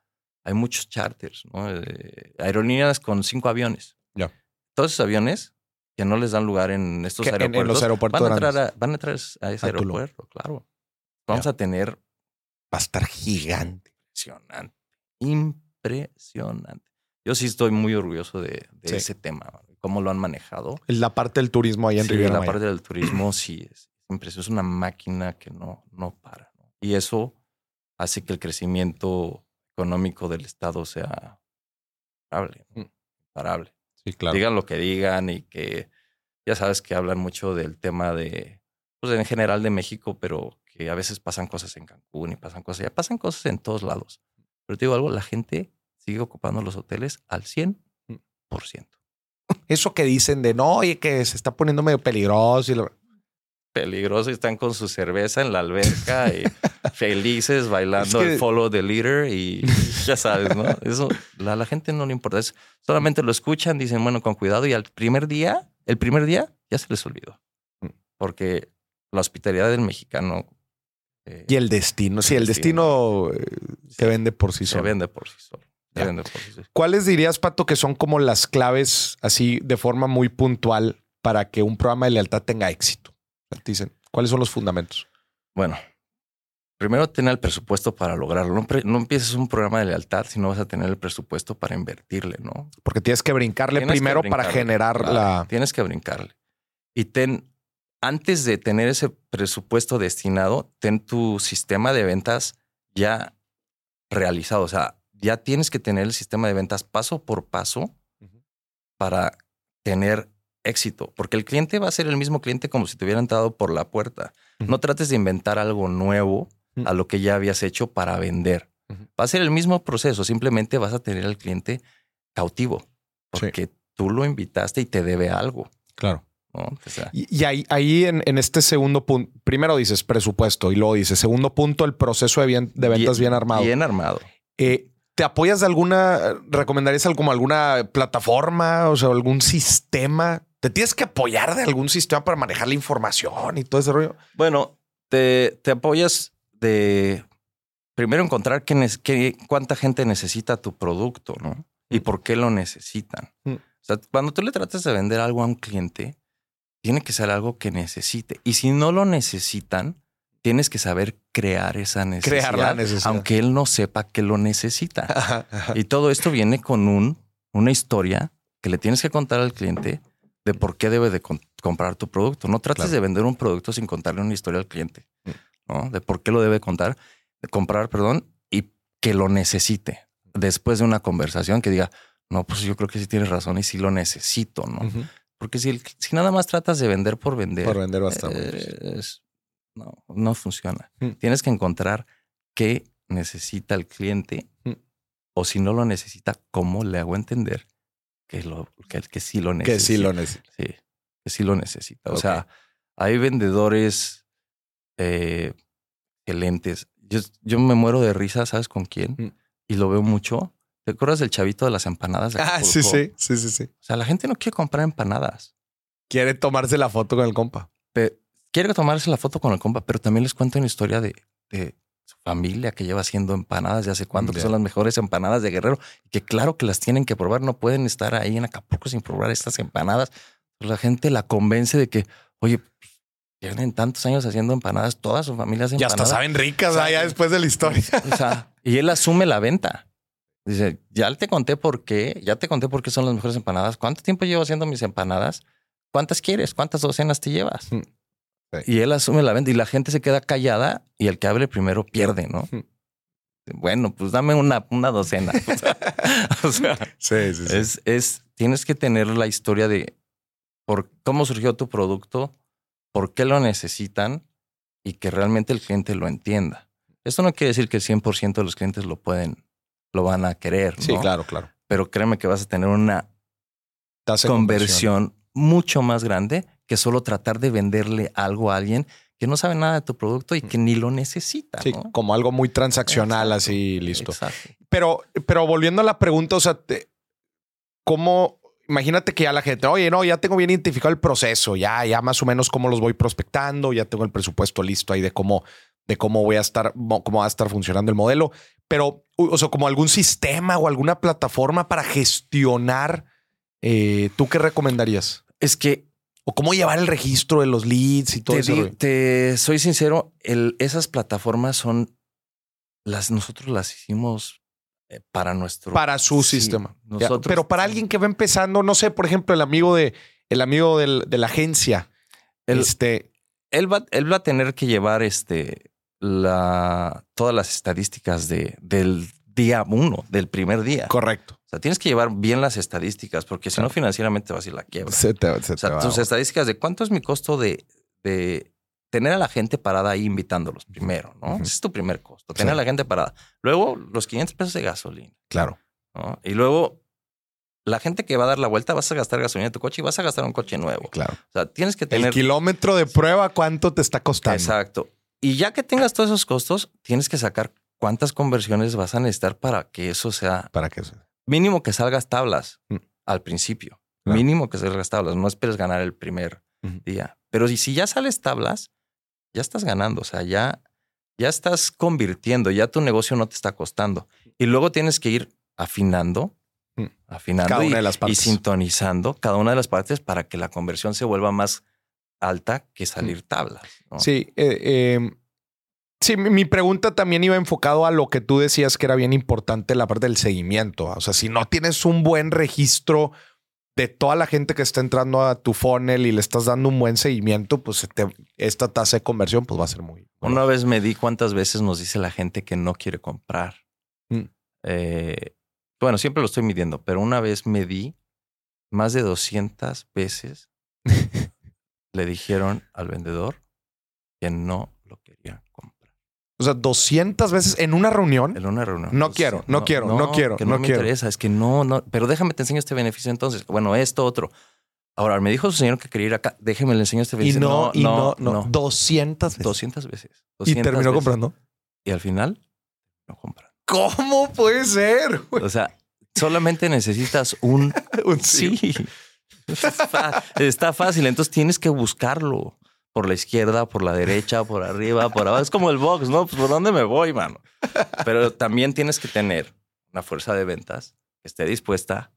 [SPEAKER 1] hay muchos charters, ¿no? Eh, aerolíneas con cinco aviones.
[SPEAKER 2] Ya.
[SPEAKER 1] Todos esos aviones que no les dan lugar en estos
[SPEAKER 2] Que en- en
[SPEAKER 1] aeropuertos,
[SPEAKER 2] los aeropuertos
[SPEAKER 1] van, a entrar a, van a entrar a ese
[SPEAKER 2] A Tulum.
[SPEAKER 1] aeropuerto, claro. Vamos a tener
[SPEAKER 2] Va a estar gigante.
[SPEAKER 1] impresionante, impresionante. Yo sí estoy muy orgulloso de, de
[SPEAKER 2] Sí.
[SPEAKER 1] ese tema, cómo lo han manejado.
[SPEAKER 2] La parte del turismo ahí en
[SPEAKER 1] Sí,
[SPEAKER 2] Riviera
[SPEAKER 1] la
[SPEAKER 2] Maya.
[SPEAKER 1] parte del turismo sí es impresionante. Es una máquina que no, no para. ¿no? Y eso hace que el crecimiento económico del Estado sea imparable. ¿no?
[SPEAKER 2] Mm.
[SPEAKER 1] Imparable.
[SPEAKER 2] Sí, claro.
[SPEAKER 1] Digan lo que digan y que ya sabes que hablan mucho del tema de, pues en general de México, pero que a veces pasan cosas en Cancún y pasan cosas, ya pasan cosas en todos lados. Pero te digo algo, la gente sigue ocupando los hoteles al 100%.
[SPEAKER 2] Eso que dicen de no, oye, que se está poniendo medio peligroso. Y lo-
[SPEAKER 1] peligroso y están con su cerveza en la alberca y felices bailando
[SPEAKER 2] Es que-
[SPEAKER 1] el follow the leader y ya sabes, ¿no? Eso a la gente no le importa. Es, solamente lo escuchan, dicen, bueno, con cuidado y al primer día, el primer día ya se les olvidó.
[SPEAKER 2] Mm.
[SPEAKER 1] Porque la hospitalidad del mexicano eh,
[SPEAKER 2] Y el destino. Sí, el destino eh, se vende por sí
[SPEAKER 1] se
[SPEAKER 2] solo.
[SPEAKER 1] vende por sí solo. Se vende por sí solo.
[SPEAKER 2] ¿Cuáles dirías, Pato, que son como las claves así de forma muy puntual para que un programa de lealtad tenga éxito? Dicen, ¿cuáles son los fundamentos?
[SPEAKER 1] Bueno, primero tener el presupuesto para lograrlo. No, no empieces un programa de lealtad si no vas a tener el presupuesto para invertirle, ¿no?
[SPEAKER 2] Porque tienes que brincarle
[SPEAKER 1] Tienes que
[SPEAKER 2] primero para generar
[SPEAKER 1] claro,
[SPEAKER 2] la.
[SPEAKER 1] Tienes que brincarle. Y ten, antes de tener ese presupuesto destinado, ten tu sistema de ventas ya realizado. O sea, ya tienes que tener el sistema de ventas paso por paso para tener éxito. Porque el cliente va a ser el mismo cliente como si te hubiera entrado por la puerta. No trates de inventar algo nuevo a lo que ya habías hecho para vender. Va a ser el mismo proceso, simplemente vas a tener al cliente cautivo
[SPEAKER 2] Sí.
[SPEAKER 1] porque tú lo invitaste y te debe algo.
[SPEAKER 2] Claro.
[SPEAKER 1] ¿No? O sea,
[SPEAKER 2] Y, y ahí, ahí en, en este segundo punto, primero dices presupuesto y luego dices, segundo punto, el proceso de, bien- de ventas bien, armado.
[SPEAKER 1] Bien armado.
[SPEAKER 2] Eh, ¿Te apoyas de alguna, recomendarías como alguna plataforma, o sea, algún sistema? ¿Te tienes que apoyar de algún sistema para manejar la información y todo ese rollo?
[SPEAKER 1] Bueno, te, te apoyas de primero encontrar qué, nes- qué- cuánta gente necesita tu producto, ¿no? Y por qué lo necesitan.
[SPEAKER 2] Mm.
[SPEAKER 1] O sea, cuando tú le tratas de vender algo a un cliente, tiene que ser algo que necesite. Y si no lo necesitan, tienes que saber crear esa necesidad.
[SPEAKER 2] Crear la necesidad.
[SPEAKER 1] Aunque él no sepa que lo necesita.
[SPEAKER 2] Ajá, ajá.
[SPEAKER 1] Y todo esto viene con un, una historia que le tienes que contar al cliente de por qué debe de comprar tu producto. No trates
[SPEAKER 2] Claro.
[SPEAKER 1] de vender un producto sin contarle una historia al cliente,
[SPEAKER 2] Mm.
[SPEAKER 1] ¿no? De por qué lo debe contar, de comprar, perdón, y que lo necesite. Después de una conversación que diga, no, pues yo creo que sí tienes razón y sí lo necesito, ¿no? Porque si, nada más tratas de vender por vender,
[SPEAKER 2] Por vender basta.
[SPEAKER 1] eh, es- no, no funciona.
[SPEAKER 2] Mm.
[SPEAKER 1] Tienes que encontrar qué necesita el cliente
[SPEAKER 2] Mm.
[SPEAKER 1] o si no lo necesita, cómo le hago entender que, lo, que, que sí lo necesita.
[SPEAKER 2] que sí lo necesito.
[SPEAKER 1] Sí, que sí lo necesita. O sea, hay vendedores eh, excelentes. Yo, yo me muero de risa, ¿sabes con quién?
[SPEAKER 2] Mm.
[SPEAKER 1] Y lo veo mucho. ¿Te acuerdas del chavito de las empanadas? de
[SPEAKER 2] Ah, sí, sí, sí, sí, sí.
[SPEAKER 1] O sea, la gente no quiere comprar empanadas.
[SPEAKER 2] Quiere tomarse la foto con el compa.
[SPEAKER 1] Quiere tomarse la foto con el compa, pero también les cuento una historia de, de su familia que lleva haciendo empanadas de hace cuánto, que son las mejores empanadas de Guerrero, que claro que las tienen que probar, no pueden estar ahí en Acapulco sin probar estas empanadas. Pues la gente la convence de que, oye, tienen tantos años haciendo empanadas, toda su familia hace
[SPEAKER 2] Y hasta
[SPEAKER 1] empanadas.
[SPEAKER 2] saben ricas ah, ya después de la historia.
[SPEAKER 1] O sea, y él asume la venta. Dice, ya te conté por qué, ya te conté por qué son las mejores empanadas. ¿Cuánto tiempo llevo haciendo mis empanadas? ¿Cuántas quieres? ¿Cuántas docenas te llevas?
[SPEAKER 2] Mm. Sí.
[SPEAKER 1] Y él asume la venta y la gente se queda callada y el que hable primero pierde, ¿no?
[SPEAKER 2] Mm.
[SPEAKER 1] Bueno, pues dame una, una docena. o sea,
[SPEAKER 2] Sí, sí, sí.
[SPEAKER 1] es, es, tienes que tener la historia de por cómo surgió tu producto, por qué lo necesitan y que realmente el cliente lo entienda. Esto no quiere decir que el 100% de los clientes lo pueden, lo van a querer,
[SPEAKER 2] Sí,
[SPEAKER 1] ¿no?
[SPEAKER 2] claro, claro.
[SPEAKER 1] Pero créeme que vas a tener una
[SPEAKER 2] Tasa de
[SPEAKER 1] conversión mucho más grande que solo tratar de venderle algo a alguien que no sabe nada de tu producto y que ni lo necesita.
[SPEAKER 2] Sí,
[SPEAKER 1] ¿no?
[SPEAKER 2] como algo muy transaccional,
[SPEAKER 1] Exacto.
[SPEAKER 2] así listo.
[SPEAKER 1] Exacto.
[SPEAKER 2] Pero, pero volviendo a la pregunta, o sea, te- ¿cómo? Imagínate que ya la gente, oye, no, ya tengo bien identificado el proceso, ya, ya más o menos cómo los voy prospectando, ya tengo el presupuesto listo ahí de cómo, de cómo voy a estar, mo- cómo va a estar funcionando el modelo. Pero, o sea, como algún sistema o alguna plataforma para gestionar, eh, ¿tú qué recomendarías?
[SPEAKER 1] Es que
[SPEAKER 2] O cómo llevar el registro de los leads y todo
[SPEAKER 1] te,
[SPEAKER 2] eso.
[SPEAKER 1] di- te soy sincero, el- esas plataformas son las nosotros las hicimos eh, para nuestro
[SPEAKER 2] para su
[SPEAKER 1] Sí,
[SPEAKER 2] sistema.
[SPEAKER 1] Nosotros-
[SPEAKER 2] pero para alguien que va empezando, no sé, por ejemplo, el amigo de el amigo del- de la agencia,
[SPEAKER 1] El-
[SPEAKER 2] este,
[SPEAKER 1] él va, él va a tener que llevar este la todas las estadísticas de, del día uno, del primer día.
[SPEAKER 2] correcto.
[SPEAKER 1] O sea, tienes que llevar bien las estadísticas, porque si no, financieramente vas a ir la quiebra.
[SPEAKER 2] Se te, se
[SPEAKER 1] o sea,
[SPEAKER 2] te va.
[SPEAKER 1] tus estadísticas de cuánto es mi costo de, de tener a la gente parada ahí invitándolos primero, ¿no? Ese es tu primer costo, tener
[SPEAKER 2] Sí.
[SPEAKER 1] a la gente parada. Luego, los 500 pesos de gasolina,
[SPEAKER 2] Claro.
[SPEAKER 1] ¿no? Y luego, la gente que va a dar la vuelta, vas a gastar gasolina en tu coche y vas a gastar un coche nuevo.
[SPEAKER 2] Claro.
[SPEAKER 1] O sea, tienes que
[SPEAKER 2] El
[SPEAKER 1] tener...
[SPEAKER 2] kilómetro de prueba, ¿cuánto te está costando?
[SPEAKER 1] Exacto. Y ya que tengas todos esos costos, tienes que sacar cuántas conversiones vas a necesitar para que eso sea
[SPEAKER 2] Para que se-
[SPEAKER 1] mínimo que salgas tablas
[SPEAKER 2] Mm.
[SPEAKER 1] al principio.
[SPEAKER 2] Claro.
[SPEAKER 1] Mínimo que salgas tablas. No esperes ganar el primer día. Pero si, si ya sales tablas, ya estás ganando. O sea, ya, ya estás convirtiendo, ya tu negocio no te está costando. Y luego tienes que ir afinando,
[SPEAKER 2] Mm.
[SPEAKER 1] afinando
[SPEAKER 2] Cada
[SPEAKER 1] y,
[SPEAKER 2] una de las
[SPEAKER 1] y
[SPEAKER 2] partes.
[SPEAKER 1] sintonizando cada una de las partes para que la conversión se vuelva más alta que salir tablas. ¿no?
[SPEAKER 2] Sí, eh, eh, sí, mi, pregunta también iba enfocado a lo que tú decías que era bien importante la parte del seguimiento. O sea, si no tienes un buen registro de toda la gente que está entrando a tu funnel y le estás dando un buen seguimiento, pues te- esta tasa de conversión pues va a ser muy...
[SPEAKER 1] Una vez me di cuántas veces nos dice la gente que no quiere comprar.
[SPEAKER 2] Mm.
[SPEAKER 1] Eh, bueno, siempre lo estoy midiendo, pero una vez me di más de 200 veces le dijeron al vendedor que no lo quería comprar.
[SPEAKER 2] O sea, 200 veces en una reunión.
[SPEAKER 1] En una reunión.
[SPEAKER 2] No
[SPEAKER 1] Pues,
[SPEAKER 2] quiero, no quiero, no quiero,
[SPEAKER 1] Que no,
[SPEAKER 2] no
[SPEAKER 1] me
[SPEAKER 2] quiero.
[SPEAKER 1] interesa, es que no, no. Pero déjame te enseño este beneficio entonces. Bueno, esto, otro. Ahora, me dijo su señor que quería ir acá. Déjeme le enseño este
[SPEAKER 2] Y
[SPEAKER 1] beneficio.
[SPEAKER 2] no, y no, no, 200 veces.
[SPEAKER 1] 200 veces.
[SPEAKER 2] y
[SPEAKER 1] 200
[SPEAKER 2] terminó
[SPEAKER 1] veces.
[SPEAKER 2] comprando.
[SPEAKER 1] Y al final, no compran.
[SPEAKER 2] ¿Cómo puede ser? güey?
[SPEAKER 1] O sea, solamente necesitas un
[SPEAKER 2] Un
[SPEAKER 1] sí. Fa- Está fácil, entonces tienes que buscarlo por la izquierda, por la derecha, por arriba, por abajo. Es como el box, ¿no? Pues por dónde me voy, mano. Pero también tienes que tener una fuerza de ventas que esté dispuesta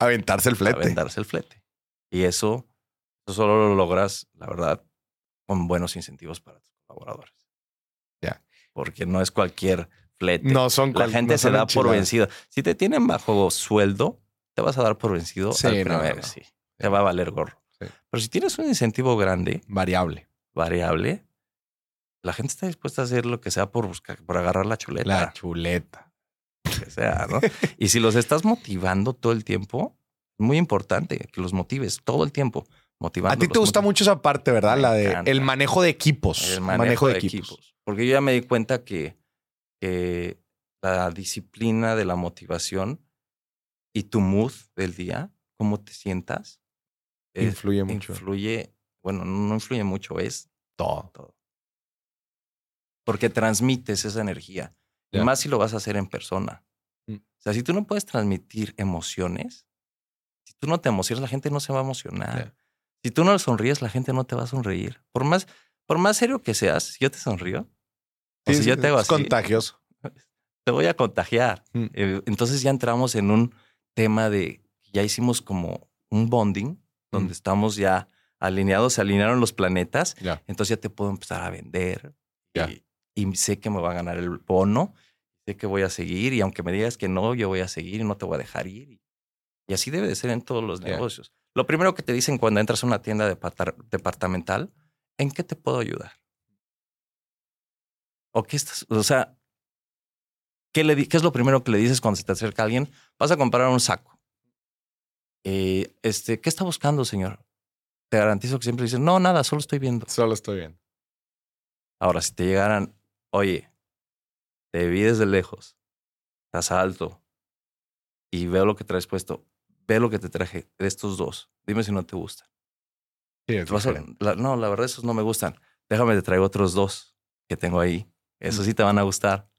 [SPEAKER 2] Aventarse el
[SPEAKER 1] a
[SPEAKER 2] flete.
[SPEAKER 1] venderse el flete. Y eso, eso solo lo logras, la verdad, con buenos incentivos para tus colaboradores.
[SPEAKER 2] Ya.
[SPEAKER 1] Porque no es cualquier flete.
[SPEAKER 2] No son
[SPEAKER 1] La gente
[SPEAKER 2] no
[SPEAKER 1] se da por vencido. Si te tienen bajo sueldo, te vas a dar por vencido
[SPEAKER 2] Sí,
[SPEAKER 1] al
[SPEAKER 2] no,
[SPEAKER 1] primer,
[SPEAKER 2] no.
[SPEAKER 1] sí. Te va a valer gorro.
[SPEAKER 2] Sí.
[SPEAKER 1] Pero si tienes un incentivo grande,
[SPEAKER 2] Variable.
[SPEAKER 1] variable, la gente está dispuesta a hacer lo que sea por buscar, por agarrar la chuleta,
[SPEAKER 2] La chuleta.
[SPEAKER 1] que sea, ¿no? y si los estás motivando todo el tiempo, es muy importante que los motives todo el tiempo. Motivando.
[SPEAKER 2] A ti te gusta mucho esa parte, ¿verdad?
[SPEAKER 1] Me
[SPEAKER 2] la de
[SPEAKER 1] encanta.
[SPEAKER 2] el manejo de equipos.
[SPEAKER 1] el manejo, de, equipos. Porque yo ya me di cuenta que, que la disciplina de la motivación y tu mood del día, cómo te sientas,
[SPEAKER 2] Influye mucho.
[SPEAKER 1] influye, bueno, no influye mucho, es
[SPEAKER 2] Todo.
[SPEAKER 1] todo. Porque transmites esa energía. Y más si lo vas a hacer en persona.
[SPEAKER 2] Mm.
[SPEAKER 1] O sea, si tú no puedes transmitir emociones, si tú no te emocionas, la gente no se va a emocionar. Si tú no le sonríes, la gente no te va a sonreír. Por más, por más serio que seas, si yo te sonrío, o si
[SPEAKER 2] sí,
[SPEAKER 1] yo te hago
[SPEAKER 2] es
[SPEAKER 1] así,
[SPEAKER 2] contagioso.
[SPEAKER 1] te voy a contagiar.
[SPEAKER 2] Mm.
[SPEAKER 1] Eh, Entonces ya entramos en un tema de, ya hicimos como un bonding, donde
[SPEAKER 2] Mm.
[SPEAKER 1] estamos ya alineados, se alinearon los planetas, entonces ya te puedo empezar a vender. Y, y sé que me va a ganar el bono, sé que voy a seguir, y aunque me digas que no, yo voy a seguir y no te voy a dejar ir. Y así debe de ser en todos los negocios. Lo primero que te dicen cuando entras a una tienda departa- departamental, ¿en qué te puedo ayudar? ¿O qué estás? O sea, ¿qué, le, ¿qué es lo primero que le dices cuando se te acerca alguien? Vas a comprar un saco. Eh, este, ¿Qué está buscando, señor? Te garantizo que siempre dicen, no, nada, solo estoy viendo.
[SPEAKER 2] Solo estoy bien.
[SPEAKER 1] Ahora, si te llegaran, oye, te vi desde lejos, estás alto y veo lo que traes puesto, ve lo que te traje de estos dos, dime si no te gustan.
[SPEAKER 2] Sí, es
[SPEAKER 1] Te vas a-
[SPEAKER 2] diferente.
[SPEAKER 1] la- no, la verdad, esos no me gustan. Déjame, te traigo otros dos que tengo ahí. Esos sí te van a gustar.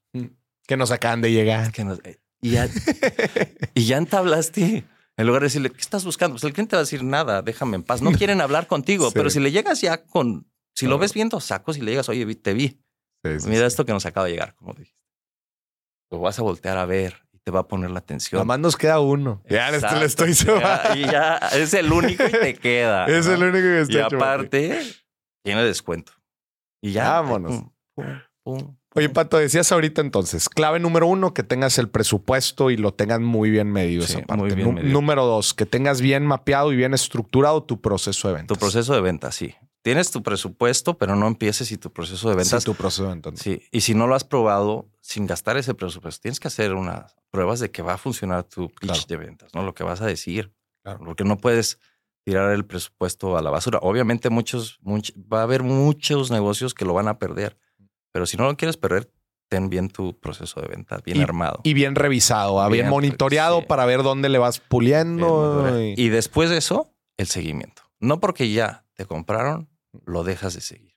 [SPEAKER 2] que nos acaban de llegar.
[SPEAKER 1] Que no- eh, y, ya, y ya entablaste. En lugar de decirle, ¿qué estás buscando? Pues el cliente va a decir nada, déjame en paz. No quieren hablar contigo,
[SPEAKER 2] Sí.
[SPEAKER 1] pero si le llegas ya con, si lo ves viendo sacos y le llegas, oye, te vi,
[SPEAKER 2] Sí, sí,
[SPEAKER 1] Mira esto que nos acaba de llegar, como dijiste. Lo vas a voltear a ver y te va a poner la atención.
[SPEAKER 2] Nada más nos queda uno. Ya le estoy-
[SPEAKER 1] Exacto.
[SPEAKER 2] sumando.
[SPEAKER 1] Y ya es el único y te queda.
[SPEAKER 2] Es
[SPEAKER 1] ¿no?
[SPEAKER 2] el único que está
[SPEAKER 1] Y
[SPEAKER 2] hecho,
[SPEAKER 1] aparte, tiene descuento. Y ya.
[SPEAKER 2] Vámonos.
[SPEAKER 1] pum, pum, pum,
[SPEAKER 2] Oye. Pato, decías ahorita entonces, clave número uno, que tengas el presupuesto y lo tengas muy bien medido
[SPEAKER 1] Sí,
[SPEAKER 2] esa parte.
[SPEAKER 1] muy bien
[SPEAKER 2] Nu-
[SPEAKER 1] medido.
[SPEAKER 2] Número dos, que tengas bien mapeado y bien estructurado tu proceso de ventas.
[SPEAKER 1] Tu proceso de venta, sí. Tienes tu presupuesto, pero no empieces y tu proceso de ventas.
[SPEAKER 2] Sí, tu proceso de ventas.
[SPEAKER 1] Sí, y si no lo has probado sin gastar ese presupuesto, tienes que hacer unas pruebas de que va a funcionar tu pitch
[SPEAKER 2] Claro.
[SPEAKER 1] de ventas, ¿no? Lo que vas a decir.
[SPEAKER 2] Claro.
[SPEAKER 1] Porque no puedes tirar el presupuesto a la basura. Obviamente muchos, much- va a haber muchos negocios que lo van a perder, pero si no lo quieres perder, ten bien tu proceso de venta, bien armado.
[SPEAKER 2] Y bien revisado, bien,
[SPEAKER 1] Bien,
[SPEAKER 2] monitoreado
[SPEAKER 1] sí.
[SPEAKER 2] para ver dónde le vas puliendo. y-
[SPEAKER 1] Y después de eso, el seguimiento. No porque ya te compraron, lo dejas de seguir.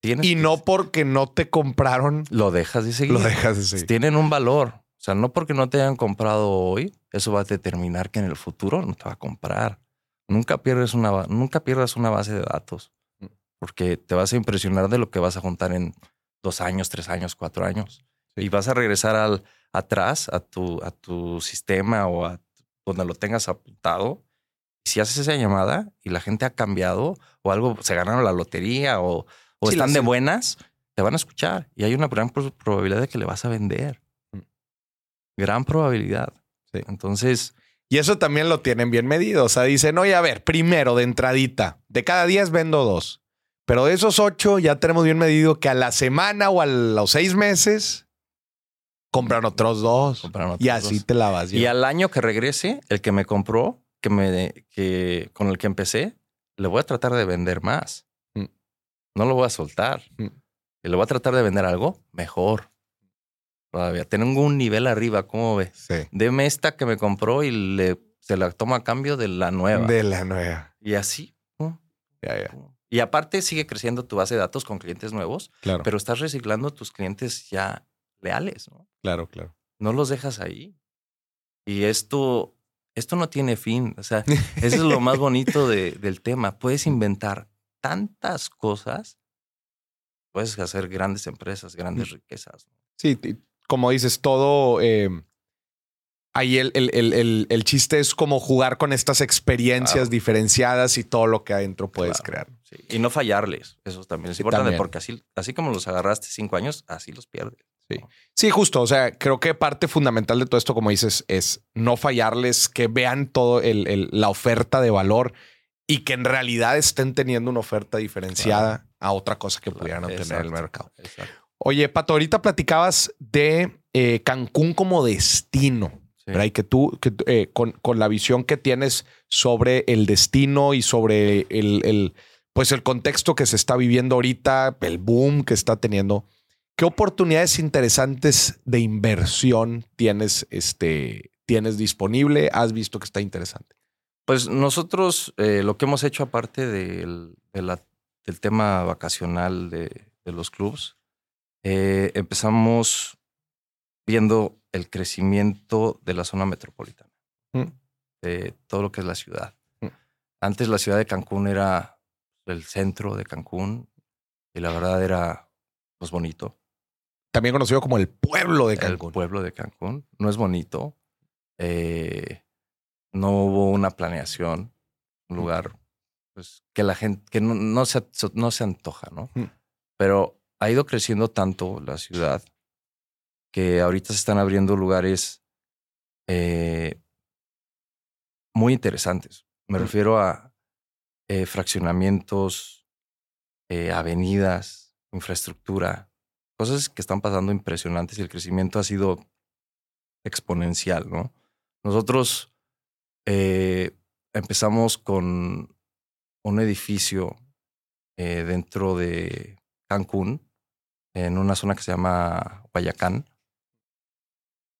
[SPEAKER 1] Tienes
[SPEAKER 2] Y no porque no te compraron,
[SPEAKER 1] lo dejas de seguir.
[SPEAKER 2] lo dejas de seguir.
[SPEAKER 1] tienen un valor. O sea, no porque no te hayan comprado hoy, eso va a determinar que en el futuro no te va a comprar. Nunca pierdes una, nunca pierdas una base de datos,
[SPEAKER 2] Mm.
[SPEAKER 1] porque te vas a impresionar de lo que vas a juntar en dos años, tres años, cuatro años. Y vas a regresar al atrás a tu, a tu sistema o a donde lo tengas apuntado Si haces esa llamada y la gente ha cambiado o algo, se ganaron la lotería o, o
[SPEAKER 2] Sí,
[SPEAKER 1] están de buenas, te van a escuchar y hay una gran pro- probabilidad de que le vas a vender.
[SPEAKER 2] Mm.
[SPEAKER 1] Gran probabilidad.
[SPEAKER 2] Sí.
[SPEAKER 1] Entonces,
[SPEAKER 2] Y eso también lo tienen bien medido. O sea, dicen, oye, a ver, primero de entradita, de cada 10 vendo dos. Pero de esos ocho ya tenemos bien medido que a la semana o a los seis meses compran otros dos.
[SPEAKER 1] compran otros
[SPEAKER 2] y así
[SPEAKER 1] dos.
[SPEAKER 2] te la vas.
[SPEAKER 1] Y al año que regrese, el que me compró, que me, que con el que empecé, le voy a tratar de vender más.
[SPEAKER 2] Mm.
[SPEAKER 1] No lo voy a soltar.
[SPEAKER 2] Mm.
[SPEAKER 1] Y le voy a tratar de vender algo mejor. Todavía tengo un nivel arriba, ¿cómo ve?
[SPEAKER 2] Sí.
[SPEAKER 1] Deme esta que me compró y le, se la toma a cambio de la nueva.
[SPEAKER 2] De la nueva.
[SPEAKER 1] Y así.
[SPEAKER 2] Ya, ya.
[SPEAKER 1] Y aparte sigue creciendo tu base de datos con clientes nuevos,
[SPEAKER 2] Claro,
[SPEAKER 1] pero estás reciclando tus clientes ya leales, ¿no?
[SPEAKER 2] claro, claro.
[SPEAKER 1] no los dejas ahí. Y esto, esto no tiene fin. O sea, eso es lo más bonito de- del tema. Puedes inventar tantas cosas. Puedes hacer grandes empresas, grandes riquezas.
[SPEAKER 2] Sí, como dices, todo. eh, ahí el, el, el, el, el chiste es como jugar con estas experiencias
[SPEAKER 1] Claro.
[SPEAKER 2] diferenciadas y todo lo que adentro puedes
[SPEAKER 1] Claro,
[SPEAKER 2] crear.
[SPEAKER 1] Sí. Y no fallarles. Eso también es
[SPEAKER 2] Sí,
[SPEAKER 1] importante
[SPEAKER 2] también.
[SPEAKER 1] porque así, así como los agarraste cinco años, así los pierdes.
[SPEAKER 2] Sí. Sí, justo. O sea, creo que parte fundamental de todo esto, como dices, es no fallarles, que vean todo el, el- la oferta de valor y que en realidad estén teniendo una oferta diferenciada a otra cosa que pudieran obtener en el mercado.
[SPEAKER 1] Exacto.
[SPEAKER 2] Oye, Pato, ahorita platicabas de eh, Cancún como destino.
[SPEAKER 1] Sí.
[SPEAKER 2] Y que tú, que, eh, con, con la visión que tienes sobre el destino y sobre el, el, pues el contexto que se está viviendo ahorita, el boom que está teniendo, ¿qué oportunidades interesantes de inversión tienes, este, tienes disponible? ¿Has visto que está interesante?
[SPEAKER 1] Pues nosotros eh, lo que hemos hecho aparte del, de la- del tema vacacional de, de los clubs, eh, empezamos viendo el crecimiento de la zona metropolitana,
[SPEAKER 2] Mm.
[SPEAKER 1] de todo lo que es la ciudad.
[SPEAKER 2] Mm.
[SPEAKER 1] Antes la ciudad de Cancún era el centro de Cancún y la verdad era pues bonito.
[SPEAKER 2] También conocido como el pueblo de
[SPEAKER 1] El
[SPEAKER 2] Cancún.
[SPEAKER 1] pueblo de Cancún no es bonito. Eh, no hubo una planeación, un lugar pues, que la gente, que no, no se, no se antoja, ¿no?
[SPEAKER 2] Mm.
[SPEAKER 1] Pero ha ido creciendo tanto la ciudad que ahorita se están abriendo lugares eh, muy interesantes. Me
[SPEAKER 2] Mm.
[SPEAKER 1] refiero a eh, fraccionamientos, eh, avenidas, infraestructura, cosas que están pasando impresionantes y el crecimiento ha sido exponencial, ¿no? Nosotros eh, empezamos con un edificio dentro de Cancún, en una zona que se llama Guayacán.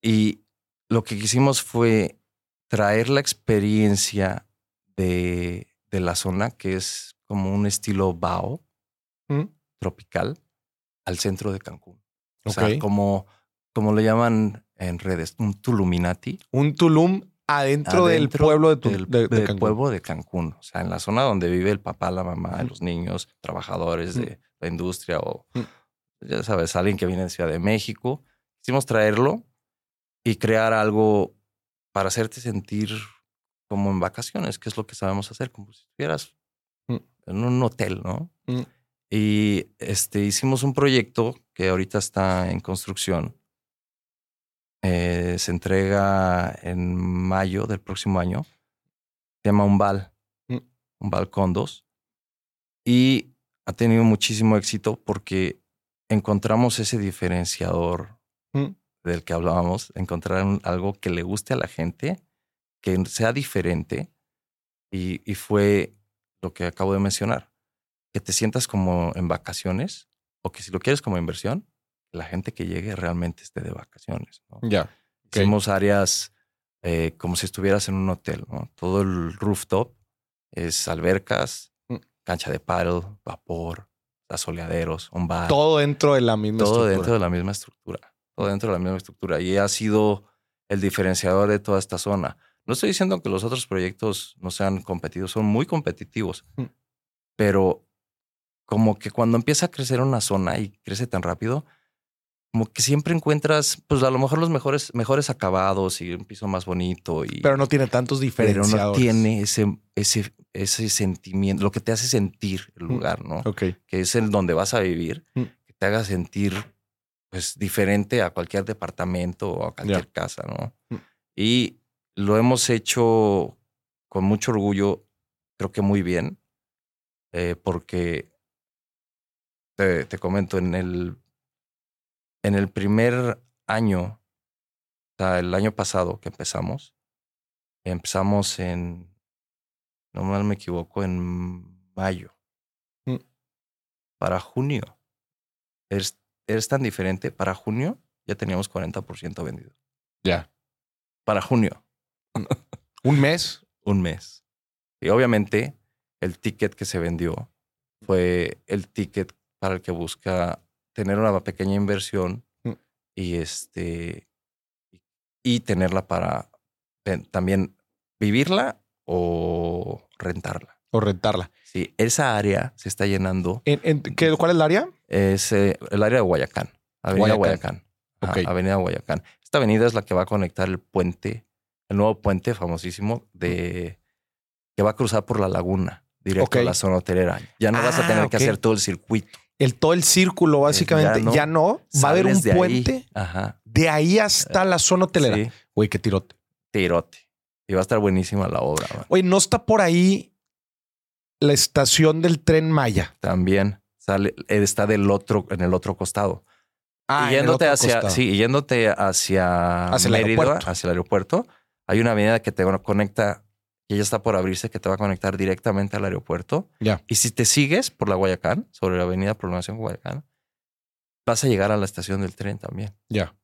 [SPEAKER 1] Y lo que quisimos fue traer la experiencia de, de la zona, que es como un estilo bao
[SPEAKER 2] Mm.
[SPEAKER 1] tropical, al centro de Cancún. O sea, como, como le llaman en redes, un Tuluminati.
[SPEAKER 2] Un Tulum adentro, del pueblo de, Tu-
[SPEAKER 1] del,
[SPEAKER 2] de- de
[SPEAKER 1] del
[SPEAKER 2] Cancún.
[SPEAKER 1] pueblo de Cancún. O sea, en la zona donde vive el papá, la mamá, los niños, trabajadores de la industria o,
[SPEAKER 2] Mm.
[SPEAKER 1] ya sabes, alguien que viene de Ciudad de México. Quisimos traerlo y crear algo para hacerte sentir como en vacaciones, que es lo que sabemos hacer, como si estuvieras
[SPEAKER 2] Mm.
[SPEAKER 1] en un hotel, ¿no?
[SPEAKER 2] Mm.
[SPEAKER 1] Y este, hicimos un proyecto que ahorita está en construcción. Eh, se entrega en mayo del próximo año. Se llama Umbal.
[SPEAKER 2] Mm.
[SPEAKER 1] Umbal Condos. Y ha tenido muchísimo éxito porque encontramos ese diferenciador
[SPEAKER 2] Mm.
[SPEAKER 1] del que hablábamos, encontrar algo que le guste a la gente, que sea diferente. Y, y fue lo que acabo de mencionar, que te sientas como en vacaciones o que si lo quieres como inversión, la gente que llegue realmente esté de vacaciones. ¿no?
[SPEAKER 2] Ya. Ok.
[SPEAKER 1] Hicimos áreas eh, como si estuvieras en un hotel, ¿no? Todo el rooftop es albercas,
[SPEAKER 2] Mm.
[SPEAKER 1] cancha de paddle, vapor, asoleaderos, un bar.
[SPEAKER 2] Todo dentro de la misma
[SPEAKER 1] todo
[SPEAKER 2] estructura.
[SPEAKER 1] dentro de la misma estructura. Todo dentro de la misma estructura. Y ha sido el diferenciador de toda esta zona. No estoy diciendo que los otros proyectos no sean competitivos, son muy competitivos.
[SPEAKER 2] Mm.
[SPEAKER 1] Pero como que cuando empieza a crecer una zona y crece tan rápido, como que siempre encuentras, pues a lo mejor los mejores, mejores acabados y un piso más bonito. Y,
[SPEAKER 2] Pero no tiene tantos
[SPEAKER 1] pero
[SPEAKER 2] diferenciadores.
[SPEAKER 1] no tiene ese, ese, ese sentimiento, lo que te hace sentir el
[SPEAKER 2] Mm.
[SPEAKER 1] lugar, ¿no?
[SPEAKER 2] Ok.
[SPEAKER 1] Que es el donde vas a vivir,
[SPEAKER 2] Mm.
[SPEAKER 1] que te haga sentir pues diferente a cualquier departamento o a cualquier casa, ¿no?
[SPEAKER 2] Mm.
[SPEAKER 1] Y lo hemos hecho con mucho orgullo, creo que muy bien, eh, porque te, te comento, en el, en el primer año, o sea, el año pasado que empezamos, empezamos en, no mal me equivoco, en mayo.
[SPEAKER 2] Mm.
[SPEAKER 1] Para junio, es, es tan diferente, para junio ya teníamos 40% vendido.
[SPEAKER 2] Ya.
[SPEAKER 1] Para junio,
[SPEAKER 2] Un mes.
[SPEAKER 1] un mes. Y obviamente el ticket que se vendió fue el ticket para el que busca tener una pequeña inversión
[SPEAKER 2] Mm.
[SPEAKER 1] y este y tenerla para también vivirla o rentarla.
[SPEAKER 2] O rentarla.
[SPEAKER 1] Sí, esa área se está llenando.
[SPEAKER 2] ¿En, en- qué- ¿Cuál es el área?
[SPEAKER 1] Es eh, el área de Guayacán, Avenida
[SPEAKER 2] Guayacán.
[SPEAKER 1] Avenida Guayacán. Esta avenida es la que va a conectar el puente, el nuevo puente famosísimo de que va a cruzar por la laguna, directo a la zona hotelera. Ya no vas a
[SPEAKER 2] Ah,
[SPEAKER 1] tener
[SPEAKER 2] ok.
[SPEAKER 1] que hacer todo el circuito.
[SPEAKER 2] El todo el círculo, básicamente.
[SPEAKER 1] ya no.
[SPEAKER 2] Ya no. Va a haber un
[SPEAKER 1] ahí.
[SPEAKER 2] puente.
[SPEAKER 1] Ajá.
[SPEAKER 2] De ahí hasta la zona hotelera.
[SPEAKER 1] Sí,
[SPEAKER 2] Güey, qué tirote.
[SPEAKER 1] tirote. Y va a estar buenísima la obra. man.
[SPEAKER 2] Oye, ¿no está por ahí la estación del tren Maya?
[SPEAKER 1] También sale, está del otro, en el otro costado.
[SPEAKER 2] Ah,
[SPEAKER 1] y yéndote hacia,
[SPEAKER 2] costado.
[SPEAKER 1] sí, yéndote hacia,
[SPEAKER 2] Hacia el aeropuerto.
[SPEAKER 1] hacia el aeropuerto, hay una avenida que te conecta, que ya está por abrirse, que te va a conectar directamente al aeropuerto.
[SPEAKER 2] Ya.
[SPEAKER 1] Y si te sigues por la Guayacán, sobre la avenida Prolongación Guayacán, vas a llegar a la estación del tren también.
[SPEAKER 2] Ya.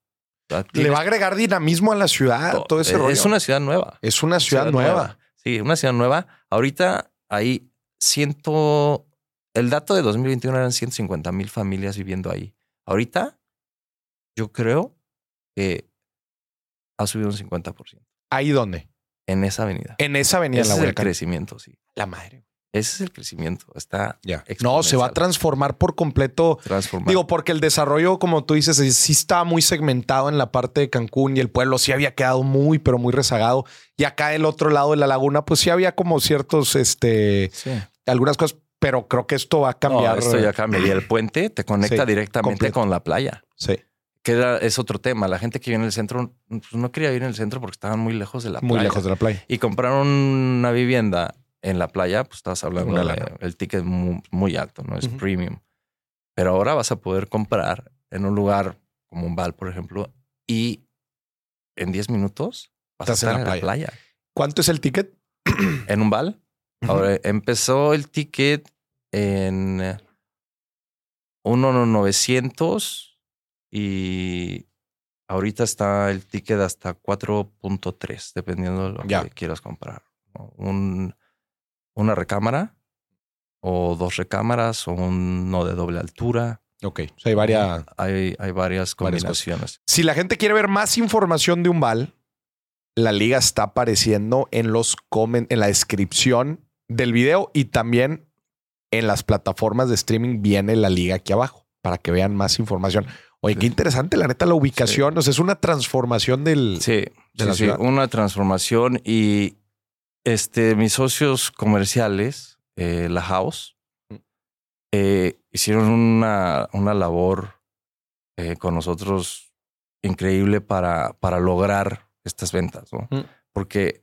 [SPEAKER 2] Le va a agregar dinamismo a la ciudad,
[SPEAKER 1] to-
[SPEAKER 2] todo ese
[SPEAKER 1] es
[SPEAKER 2] rollo.
[SPEAKER 1] una ciudad nueva.
[SPEAKER 2] es una ciudad, nueva.
[SPEAKER 1] Sí, una ciudad nueva. Ahorita hay ciento. El dato de 2021 eran 150 mil familias viviendo ahí. Ahorita, yo creo que ha subido un 50%
[SPEAKER 2] ¿Ahí dónde?
[SPEAKER 1] en esa avenida.
[SPEAKER 2] En esa avenida, en la
[SPEAKER 1] es el crecimiento, sí.
[SPEAKER 2] La madre.
[SPEAKER 1] Ese es el crecimiento. Está
[SPEAKER 2] Ya. No, se va a transformar por completo.
[SPEAKER 1] transformado.
[SPEAKER 2] Digo, porque el desarrollo, como tú dices, sí- estaba muy segmentado en la parte de Cancún y el pueblo sí había quedado muy, pero muy rezagado. Y acá el otro lado de la laguna, pues sí había como ciertos, este,
[SPEAKER 1] Sí.
[SPEAKER 2] algunas cosas, pero creo que esto va a
[SPEAKER 1] No,
[SPEAKER 2] cambiar.
[SPEAKER 1] esto ya cambia. Y el puente te conecta
[SPEAKER 2] Sí,
[SPEAKER 1] directamente
[SPEAKER 2] completo.
[SPEAKER 1] con la playa.
[SPEAKER 2] Sí,
[SPEAKER 1] Que era- es otro tema. La gente que vive en el centro pues, no quería vivir en el centro porque estaban muy lejos de la
[SPEAKER 2] muy
[SPEAKER 1] playa.
[SPEAKER 2] lejos de la playa.
[SPEAKER 1] y compraron una vivienda en la playa, pues estabas hablando
[SPEAKER 2] Una
[SPEAKER 1] de
[SPEAKER 2] lana.
[SPEAKER 1] el ticket muy, muy alto, no es premium. Pero ahora vas a poder comprar en un lugar como un Val, por ejemplo, y en 10 minutos vas
[SPEAKER 2] Estás
[SPEAKER 1] a
[SPEAKER 2] en
[SPEAKER 1] estar
[SPEAKER 2] la
[SPEAKER 1] en la playa.
[SPEAKER 2] ¿Cuánto es el ticket?
[SPEAKER 1] En un Val. Ahora empezó el ticket en eh, 1,900 y ahorita está el ticket hasta 4.3, dependiendo de lo que quieras comprar. Un, una recámara o dos recámaras o uno de doble altura.
[SPEAKER 2] Ok. O sea, hay varias.
[SPEAKER 1] Hay, hay varias
[SPEAKER 2] Varias
[SPEAKER 1] combinaciones.
[SPEAKER 2] Si la gente quiere ver más información de Umbal, la liga está apareciendo en los comen en la descripción del video y también en las plataformas de streaming viene la liga aquí abajo para que vean más información. Oye,
[SPEAKER 1] Sí.
[SPEAKER 2] qué interesante, la neta, la ubicación. O sea, es una transformación del.
[SPEAKER 1] Sí,
[SPEAKER 2] de
[SPEAKER 1] sí,
[SPEAKER 2] la
[SPEAKER 1] sí,
[SPEAKER 2] ciudad.
[SPEAKER 1] una transformación y este, mis socios comerciales, eh, la House,
[SPEAKER 2] Mm.
[SPEAKER 1] eh, hicieron una, una labor eh, con nosotros increíble para, para lograr estas ventas, ¿no?
[SPEAKER 2] Mm.
[SPEAKER 1] Porque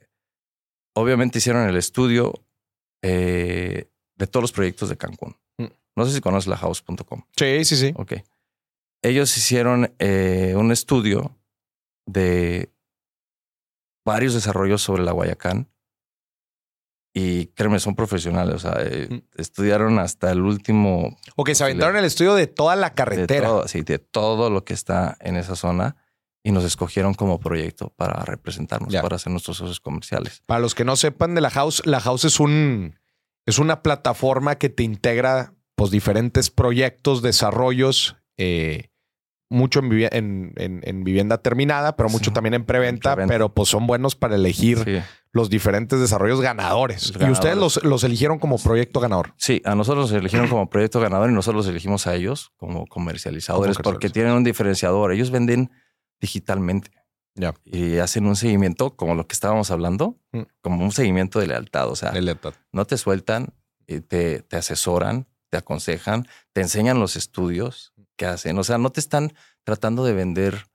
[SPEAKER 1] obviamente hicieron el estudio de todos los proyectos de Cancún.
[SPEAKER 2] Mm.
[SPEAKER 1] No sé si conoces la house.com.
[SPEAKER 2] Sí, sí, sí.
[SPEAKER 1] Ok. Ellos hicieron eh, un estudio de varios desarrollos sobre la Guayacán. Y créeme, son profesionales. O sea, eh,
[SPEAKER 2] Mm.
[SPEAKER 1] estudiaron hasta el último.
[SPEAKER 2] Ok, se aventaron el estudio de toda la
[SPEAKER 1] De
[SPEAKER 2] carretera.
[SPEAKER 1] todo, sí, de todo lo que está en esa zona. Y nos escogieron como proyecto para representarnos, para ser nuestros socios comerciales.
[SPEAKER 2] Para los que no sepan de la House, la House es un es una plataforma que te integra pues diferentes proyectos, desarrollos, eh, mucho en, vivi- en- en- en vivienda terminada, pero mucho
[SPEAKER 1] Sí,
[SPEAKER 2] también en preventa,
[SPEAKER 1] en preventa.
[SPEAKER 2] pero pues son buenos para elegir
[SPEAKER 1] Sí.
[SPEAKER 2] los diferentes desarrollos ganadores.
[SPEAKER 1] Los
[SPEAKER 2] Y ustedes los, los eligieron como proyecto ganador.
[SPEAKER 1] Sí, a nosotros nos eligieron como proyecto ganador y nosotros los elegimos a ellos como comercializadores porque tienen un diferenciador. Ellos venden digitalmente y hacen un seguimiento como lo que estábamos hablando,
[SPEAKER 2] Mm.
[SPEAKER 1] como un seguimiento de lealtad. O sea, no te sueltan, te, te asesoran, te aconsejan, te enseñan los estudios que hacen. O sea, no te están tratando de vender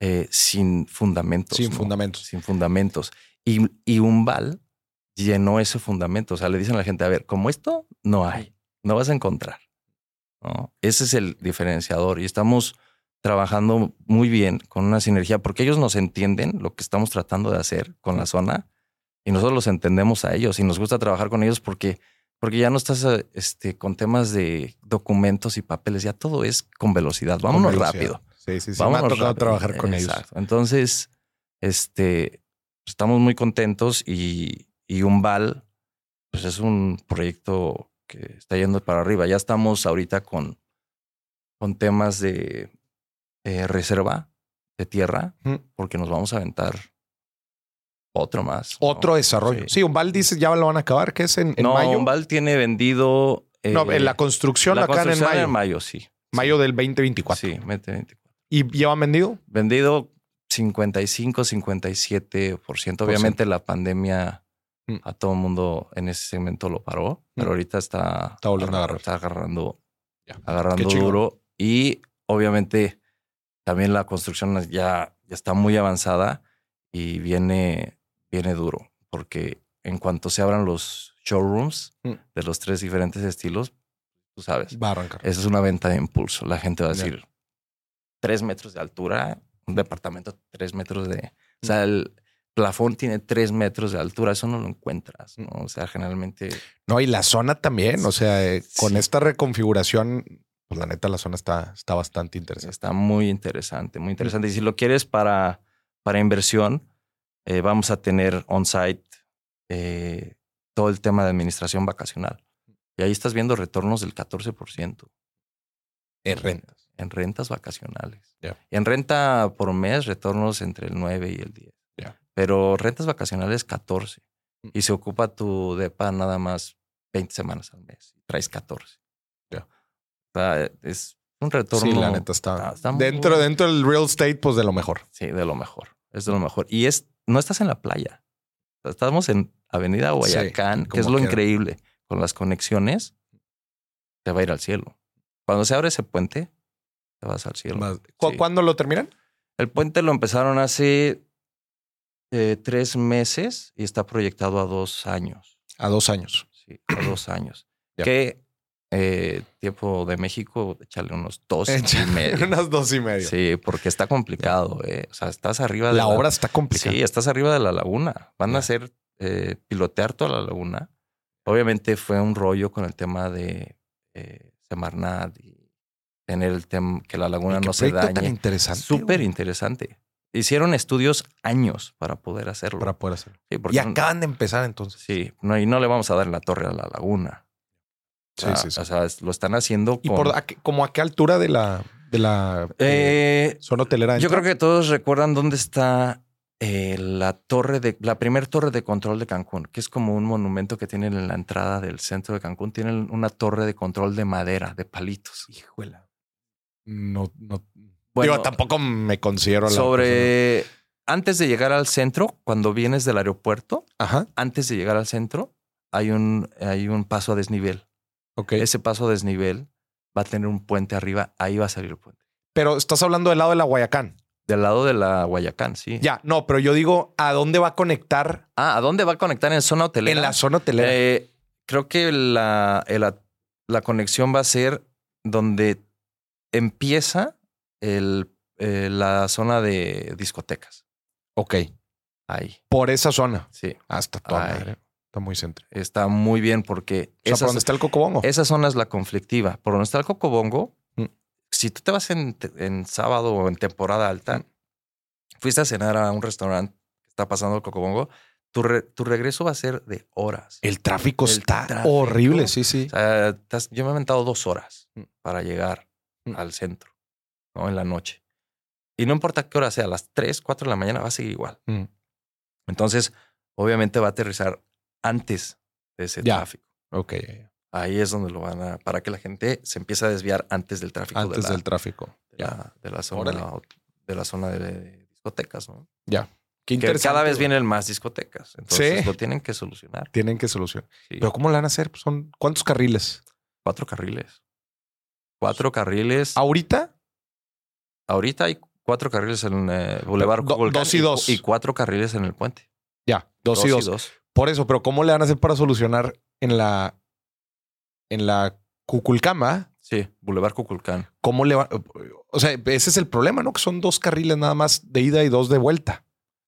[SPEAKER 1] eh, sin fundamentos.
[SPEAKER 2] Sin
[SPEAKER 1] ¿no?
[SPEAKER 2] fundamentos.
[SPEAKER 1] Sin fundamentos. Y, y Umbal llenó ese fundamento. O sea, le dicen a la gente, a ver, como esto no hay, no vas a encontrar. ¿no? Ese es el diferenciador y estamos trabajando muy bien con una sinergia porque ellos nos entienden lo que estamos tratando de hacer con la zona y nosotros los entendemos a ellos y nos gusta trabajar con ellos porque, porque ya no estás eh, este, con temas de documentos y papeles, ya todo es con velocidad. Vámonos
[SPEAKER 2] Con velocidad.
[SPEAKER 1] rápido.
[SPEAKER 2] Sí, sí, sí. Me ha
[SPEAKER 1] Vámonos
[SPEAKER 2] tocado
[SPEAKER 1] rápido.
[SPEAKER 2] trabajar con ellos.
[SPEAKER 1] Exacto. Entonces, este, estamos muy contentos y, y Umbal, pues es un proyecto que está yendo para arriba. Ya estamos ahorita con, con temas de eh, reserva de tierra, porque nos vamos a aventar otro más. ¿no?
[SPEAKER 2] Otro desarrollo. Sí, Umbal dices ya lo van a acabar, que es en, en
[SPEAKER 1] no,
[SPEAKER 2] mayo.
[SPEAKER 1] Umbal tiene vendido.
[SPEAKER 2] no,
[SPEAKER 1] eh,
[SPEAKER 2] en la construcción
[SPEAKER 1] la
[SPEAKER 2] acá
[SPEAKER 1] construcción
[SPEAKER 2] en mayo.
[SPEAKER 1] sí.
[SPEAKER 2] Mayo del 2024.
[SPEAKER 1] Sí, 2024.
[SPEAKER 2] ¿Y llevan vendido?
[SPEAKER 1] Vendido 55, 57%. Obviamente la pandemia
[SPEAKER 2] Mm.
[SPEAKER 1] a todo el mundo en ese segmento lo paró, pero
[SPEAKER 2] Mm.
[SPEAKER 1] ahorita está,
[SPEAKER 2] Está volviendo a agarrar.
[SPEAKER 1] Está agarrando, agarrando duro. Y obviamente también la construcción ya, ya está muy avanzada y viene, viene duro, porque en cuanto se abran los showrooms
[SPEAKER 2] Mm.
[SPEAKER 1] de los tres diferentes estilos, tú sabes,
[SPEAKER 2] Va a arrancar.
[SPEAKER 1] esa es una venta de impulso. La gente va a decir tres metros de altura, un departamento tres metros de. O
[SPEAKER 2] Mm.
[SPEAKER 1] sea, el plafón tiene tres metros de altura. Eso no lo encuentras.
[SPEAKER 2] Mm.
[SPEAKER 1] ¿no? O sea, generalmente
[SPEAKER 2] No, y la zona también. O sea, eh, con
[SPEAKER 1] Sí.
[SPEAKER 2] esta reconfiguración, pues la neta, la zona está, está bastante interesante.
[SPEAKER 1] está muy interesante, muy interesante. Y si lo quieres para, para inversión, eh, vamos a tener on-site eh, todo el tema de administración vacacional. Y ahí estás viendo retornos del 14%.
[SPEAKER 2] En rentas.
[SPEAKER 1] En rentas vacacionales.
[SPEAKER 2] Ya.
[SPEAKER 1] Y en renta por mes, retornos entre el 9 y el 10.
[SPEAKER 2] Ya.
[SPEAKER 1] Pero rentas vacacionales 14.
[SPEAKER 2] Mm.
[SPEAKER 1] Y se ocupa tu depa nada más 20 semanas al mes. Traes 14.
[SPEAKER 2] Ya.
[SPEAKER 1] O sea, es un retorno.
[SPEAKER 2] Sí, la neta está.
[SPEAKER 1] está- está muy
[SPEAKER 2] dentro,
[SPEAKER 1] bueno.
[SPEAKER 2] dentro del real estate, pues de lo mejor.
[SPEAKER 1] Sí, de lo mejor. Es de lo mejor. Y es, no estás en la playa. Estamos en Avenida Guayacán, que es lo increíble. Con las conexiones, te va a ir al cielo. Cuando se abre ese puente, te vas al cielo.
[SPEAKER 2] Más- ¿Cu-
[SPEAKER 1] Sí.
[SPEAKER 2] ¿Cuándo lo terminan?
[SPEAKER 1] El puente lo empezaron hace eh, tres meses y está proyectado a dos años.
[SPEAKER 2] A dos años.
[SPEAKER 1] Sí, a dos años. Que eh, tiempo de México, échale unos dos y medio.
[SPEAKER 2] Unas dos y medio.
[SPEAKER 1] Sí, porque está complicado. eh. O sea, estás arriba de
[SPEAKER 2] la obra está complicada.
[SPEAKER 1] Sí, estás arriba de la laguna. Van a hacer eh, pilotear toda la laguna. Obviamente fue un rollo con el tema de eh, Semarnat y tener el tema que la laguna
[SPEAKER 2] Y qué
[SPEAKER 1] no se
[SPEAKER 2] proyecto tan
[SPEAKER 1] dañe.
[SPEAKER 2] interesante.
[SPEAKER 1] Súper interesante. Hicieron estudios años para poder hacerlo.
[SPEAKER 2] Para poder hacerlo.
[SPEAKER 1] Sí,
[SPEAKER 2] Y
[SPEAKER 1] no-
[SPEAKER 2] acaban de empezar entonces.
[SPEAKER 1] Sí, no, y no le vamos a dar la torre a la laguna.
[SPEAKER 2] Sí, sí, sí.
[SPEAKER 1] O sea, lo están haciendo
[SPEAKER 2] ¿Y
[SPEAKER 1] con-
[SPEAKER 2] por a qué- como a qué altura de la, de la eh,
[SPEAKER 1] Eh,
[SPEAKER 2] zona hotelera?
[SPEAKER 1] Yo creo que todos recuerdan dónde está eh, la torre de la primer torre de control de Cancún, que es como un monumento que tienen en la entrada del centro de Cancún. Tienen una torre de control de madera, de palitos.
[SPEAKER 2] Híjole. No, no.
[SPEAKER 1] Bueno,
[SPEAKER 2] Digo, tampoco me considero la
[SPEAKER 1] sobre antes de llegar al centro, cuando vienes del aeropuerto.
[SPEAKER 2] Ajá.
[SPEAKER 1] antes de llegar al centro, hay un, hay un paso a desnivel.
[SPEAKER 2] Ok.
[SPEAKER 1] Ese paso a desnivel va a tener un puente arriba. Ahí va a salir el puente.
[SPEAKER 2] Pero estás hablando del lado de la Guayacán.
[SPEAKER 1] Del lado de la Guayacán, sí.
[SPEAKER 2] Ya, no, pero yo digo, ¿a dónde va a conectar
[SPEAKER 1] Ah, ¿a dónde va a conectar en zona hotelera?
[SPEAKER 2] en la zona hotelera?
[SPEAKER 1] Eh, creo que la, la conexión va a ser donde empieza el, eh, la zona de discotecas.
[SPEAKER 2] ok.
[SPEAKER 1] Ahí,
[SPEAKER 2] Por esa zona.
[SPEAKER 1] sí.
[SPEAKER 2] Hasta toda
[SPEAKER 1] Ay.
[SPEAKER 2] madre. Está muy céntrico.
[SPEAKER 1] Está muy bien porque
[SPEAKER 2] O sea,
[SPEAKER 1] esa,
[SPEAKER 2] por donde está el Cocobongo.
[SPEAKER 1] esa zona es la conflictiva. Por donde está el Cocobongo,
[SPEAKER 2] Mm.
[SPEAKER 1] si tú te vas en, en sábado o en temporada alta,
[SPEAKER 2] Mm.
[SPEAKER 1] fuiste a cenar a un restaurante que está pasando el Cocobongo, tu, re- tu regreso va a ser de horas.
[SPEAKER 2] el tráfico
[SPEAKER 1] el
[SPEAKER 2] está
[SPEAKER 1] tráfico.
[SPEAKER 2] horrible. Sí, sí.
[SPEAKER 1] O sea, has- yo me he aventado dos horas
[SPEAKER 2] Mm.
[SPEAKER 1] para llegar
[SPEAKER 2] Mm.
[SPEAKER 1] al centro. ¿no? En la noche. Y no importa qué hora sea, a las 3, 4 de la mañana va a seguir igual.
[SPEAKER 2] Mm.
[SPEAKER 1] Entonces, obviamente va a aterrizar antes de ese
[SPEAKER 2] Ya.
[SPEAKER 1] tráfico.
[SPEAKER 2] Ok. ya, ya.
[SPEAKER 1] Ahí es donde lo van a, para que la gente se empiece a desviar antes del tráfico. de
[SPEAKER 2] Antes
[SPEAKER 1] la-
[SPEAKER 2] del tráfico.
[SPEAKER 1] de la, de la zona,
[SPEAKER 2] Órale.
[SPEAKER 1] de la zona de, de discotecas, ¿no?
[SPEAKER 2] Ya. Qué
[SPEAKER 1] Que cada vez vienen más discotecas. Entonces
[SPEAKER 2] Sí.
[SPEAKER 1] lo tienen que solucionar.
[SPEAKER 2] Tienen que solucionar.
[SPEAKER 1] Sí.
[SPEAKER 2] Pero ¿cómo lo van a hacer? Son ¿Cuántos carriles?
[SPEAKER 1] Cuatro carriles. Cuatro carriles.
[SPEAKER 2] ¿Ahorita?
[SPEAKER 1] Ahorita hay cuatro carriles en eh, Boulevard
[SPEAKER 2] Do- dos y dos.
[SPEAKER 1] Y cuatro carriles en el puente.
[SPEAKER 2] Ya. Dos, y dos. Por eso, pero ¿cómo le van a hacer para solucionar en la en la Cuculcama?
[SPEAKER 1] Sí, Boulevard Cuculcán.
[SPEAKER 2] ¿Cómo le va? O sea, ese es el problema, ¿no? Que son dos carriles nada más de ida y dos de vuelta.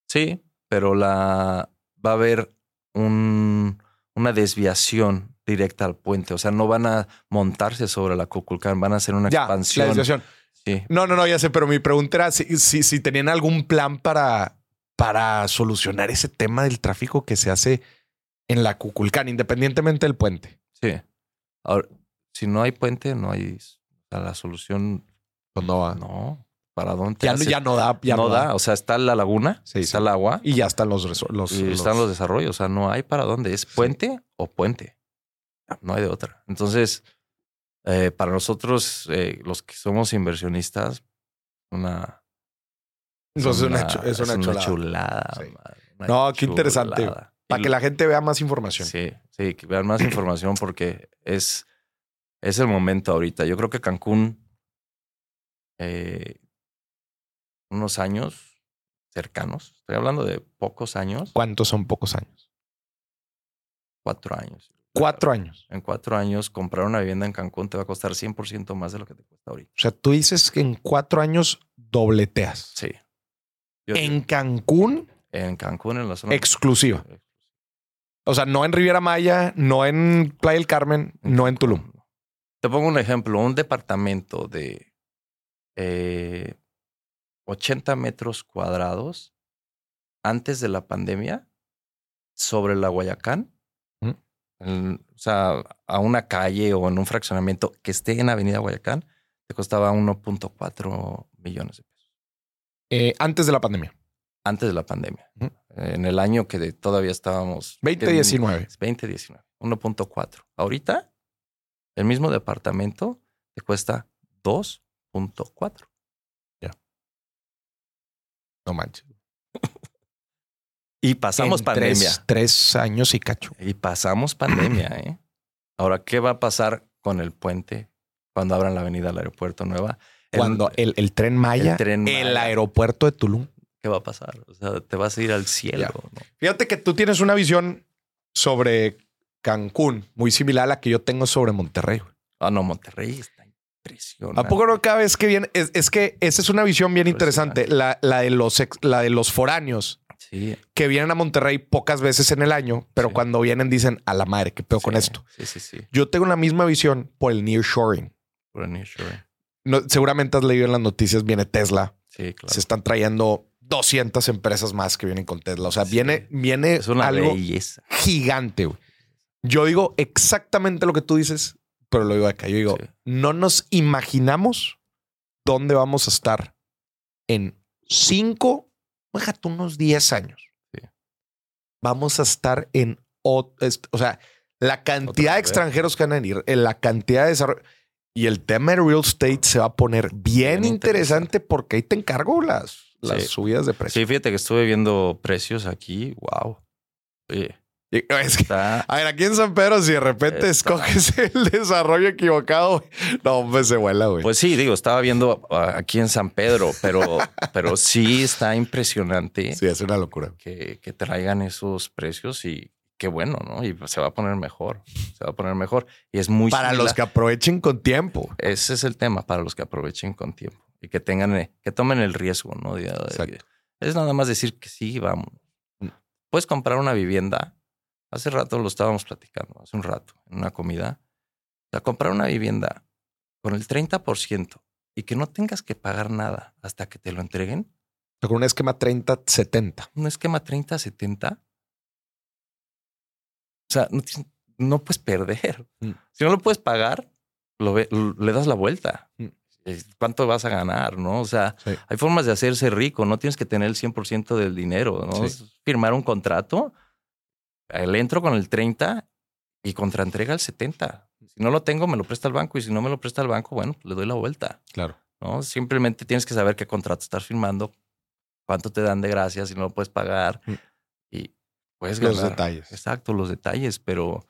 [SPEAKER 1] Sí, pero la va a haber un, una desviación directa al puente. O sea, no van a montarse sobre la Cuculcán, van a hacer una
[SPEAKER 2] ya,
[SPEAKER 1] expansión.
[SPEAKER 2] la desviación.
[SPEAKER 1] Sí.
[SPEAKER 2] No, no, no, ya sé, pero mi pregunta era si, si, si tenían algún plan para, para solucionar ese tema del tráfico que se hace en la Cuculcán, independientemente del puente.
[SPEAKER 1] Sí. Ahora, si no hay puente, no hay. o sea, la solución.
[SPEAKER 2] Pues no va.
[SPEAKER 1] No. ¿Para dónde?
[SPEAKER 2] ya, no- ya no da, ya
[SPEAKER 1] no da. O sea, está la laguna,
[SPEAKER 2] Sí,
[SPEAKER 1] está
[SPEAKER 2] sí.
[SPEAKER 1] el agua
[SPEAKER 2] Y ya están los, los,
[SPEAKER 1] y están los desarrollos. O sea, no hay para dónde. Es puente o puente. No hay de otra. Entonces, eh, para nosotros, eh, los que somos inversionistas, una.
[SPEAKER 2] Eso es una, es una chulada.
[SPEAKER 1] chulada,
[SPEAKER 2] Sí.
[SPEAKER 1] man, una
[SPEAKER 2] No, qué interesante.
[SPEAKER 1] chulada.
[SPEAKER 2] Para
[SPEAKER 1] Y
[SPEAKER 2] que la gente vea más información.
[SPEAKER 1] Sí, sí, que vean más información porque es, es el momento ahorita. Yo creo que Cancún, eh, unos años cercanos, estoy hablando de pocos años,
[SPEAKER 2] ¿Cuántos son pocos años?
[SPEAKER 1] cuatro años.
[SPEAKER 2] Cuatro años.
[SPEAKER 1] En cuatro años, comprar una vivienda en Cancún te va a costar 100% más de lo que te cuesta ahorita.
[SPEAKER 2] O sea, tú dices que en cuatro años dobleteas.
[SPEAKER 1] Sí. Yo-
[SPEAKER 2] En Cancún,
[SPEAKER 1] en Cancún, en la zona.
[SPEAKER 2] exclusiva. O sea, no en Riviera Maya, no en Playa del Carmen, no en Tulum.
[SPEAKER 1] Te pongo un ejemplo, un departamento de eh, 80 metros cuadrados antes de la pandemia sobre la Guayacán, en- o sea, a una calle o en un fraccionamiento que esté en Avenida Guayacán, te costaba 1.4 millones de pesos
[SPEAKER 2] Eh, antes de la pandemia.
[SPEAKER 1] antes de la pandemia. En el año que de- todavía estábamos...
[SPEAKER 2] 2019.
[SPEAKER 1] 2019, 1.4. Ahorita, el mismo departamento te cuesta 2.4.
[SPEAKER 2] No manches.
[SPEAKER 1] Y pasamos
[SPEAKER 2] En
[SPEAKER 1] pandemia.
[SPEAKER 2] Tres, tres años y cacho.
[SPEAKER 1] Y pasamos pandemia, ¿eh? Ahora, ¿qué va a pasar con el puente cuando abran la avenida al aeropuerto nueva? El-
[SPEAKER 2] Cuando el, el tren Maya,
[SPEAKER 1] el tren
[SPEAKER 2] el aeropuerto de Tulum.
[SPEAKER 1] ¿Qué va a pasar? O sea, te vas a ir al cielo.
[SPEAKER 2] Fíjate que tú tienes una visión sobre Cancún muy similar a la que yo tengo sobre Monterrey.
[SPEAKER 1] Ah, no, Monterrey está impresionante.
[SPEAKER 2] ¿A poco no cada vez que viene? Es, es que esa es una visión bien interesante. La, la de los ex- la de los foráneos
[SPEAKER 1] Sí.
[SPEAKER 2] que vienen a Monterrey pocas veces en el año, pero
[SPEAKER 1] Sí.
[SPEAKER 2] cuando vienen dicen a la madre, qué pedo con esto.
[SPEAKER 1] Sí, sí, sí.
[SPEAKER 2] Yo tengo la misma visión por el nearshoring.
[SPEAKER 1] Puro nearshoring.
[SPEAKER 2] No, seguramente has leído en las noticias, viene Tesla.
[SPEAKER 1] Sí, claro.
[SPEAKER 2] Se están trayendo 200 empresas más que vienen con Tesla. O sea,
[SPEAKER 1] Sí.
[SPEAKER 2] viene, viene
[SPEAKER 1] Es una
[SPEAKER 2] algo
[SPEAKER 1] belleza.
[SPEAKER 2] gigante. güey. Yo digo exactamente lo que tú dices, pero lo digo acá. Yo digo,
[SPEAKER 1] Sí.
[SPEAKER 2] no nos imaginamos dónde vamos a estar en cinco, déjate unos 10 años.
[SPEAKER 1] Sí.
[SPEAKER 2] Vamos a estar en, est- o sea, la cantidad
[SPEAKER 1] Otra
[SPEAKER 2] de
[SPEAKER 1] vez.
[SPEAKER 2] extranjeros que van a venir, en la cantidad de desarrollo. Y el tema de real estate se va a poner bien,
[SPEAKER 1] Bien
[SPEAKER 2] interesante porque ahí te encargo las, las
[SPEAKER 1] Sí.
[SPEAKER 2] subidas de precio.
[SPEAKER 1] Sí, fíjate que estuve viendo precios aquí. Wow. Oye,
[SPEAKER 2] Es que,
[SPEAKER 1] está.
[SPEAKER 2] a ver, aquí en San Pedro, si de repente
[SPEAKER 1] Está-
[SPEAKER 2] escoges el desarrollo equivocado, no, hombre, se vuela, güey.
[SPEAKER 1] Pues sí, digo, estaba viendo ah, aquí en San Pedro, pero, pero sí está impresionante
[SPEAKER 2] sí, es una locura.
[SPEAKER 1] que, que traigan esos precios y qué bueno, ¿no? Y se va a poner mejor. Se va a poner mejor. Y es muy
[SPEAKER 2] Para
[SPEAKER 1] similar.
[SPEAKER 2] los que aprovechen con tiempo.
[SPEAKER 1] Ese es el tema para los que aprovechen con tiempo y que tengan, eh, que tomen el riesgo, ¿no? De- es nada más decir que sí, vamos. Puedes comprar una vivienda. Hace rato lo estábamos platicando, hace un rato, en una comida. O sea, comprar una vivienda con el 30% y que no tengas que pagar nada hasta que te lo entreguen.
[SPEAKER 2] Con un esquema 30-70.
[SPEAKER 1] Un esquema 30-70. O sea, no, tienes- no puedes perder.
[SPEAKER 2] Mm.
[SPEAKER 1] Si no lo puedes pagar, lo le das la vuelta
[SPEAKER 2] Mm.
[SPEAKER 1] eh, ¿cuánto vas a ganar? ¿No? O sea,
[SPEAKER 2] Sí.
[SPEAKER 1] hay formas de hacerse rico, no tienes que tener el 100% del dinero, ¿no?
[SPEAKER 2] Sí.
[SPEAKER 1] Es Firmar un contrato, le entro con el 30 y contraentrega el 70. Si no lo tengo, me lo presta el banco y si no me lo presta el banco, bueno, le doy la vuelta,
[SPEAKER 2] Claro.
[SPEAKER 1] ¿no? Simplemente tienes que saber qué contrato estás firmando, cuánto te dan de gracia si no lo puedes pagar
[SPEAKER 2] Mm.
[SPEAKER 1] y puedes
[SPEAKER 2] Los
[SPEAKER 1] ganar.
[SPEAKER 2] detalles.
[SPEAKER 1] Exacto, los detalles, pero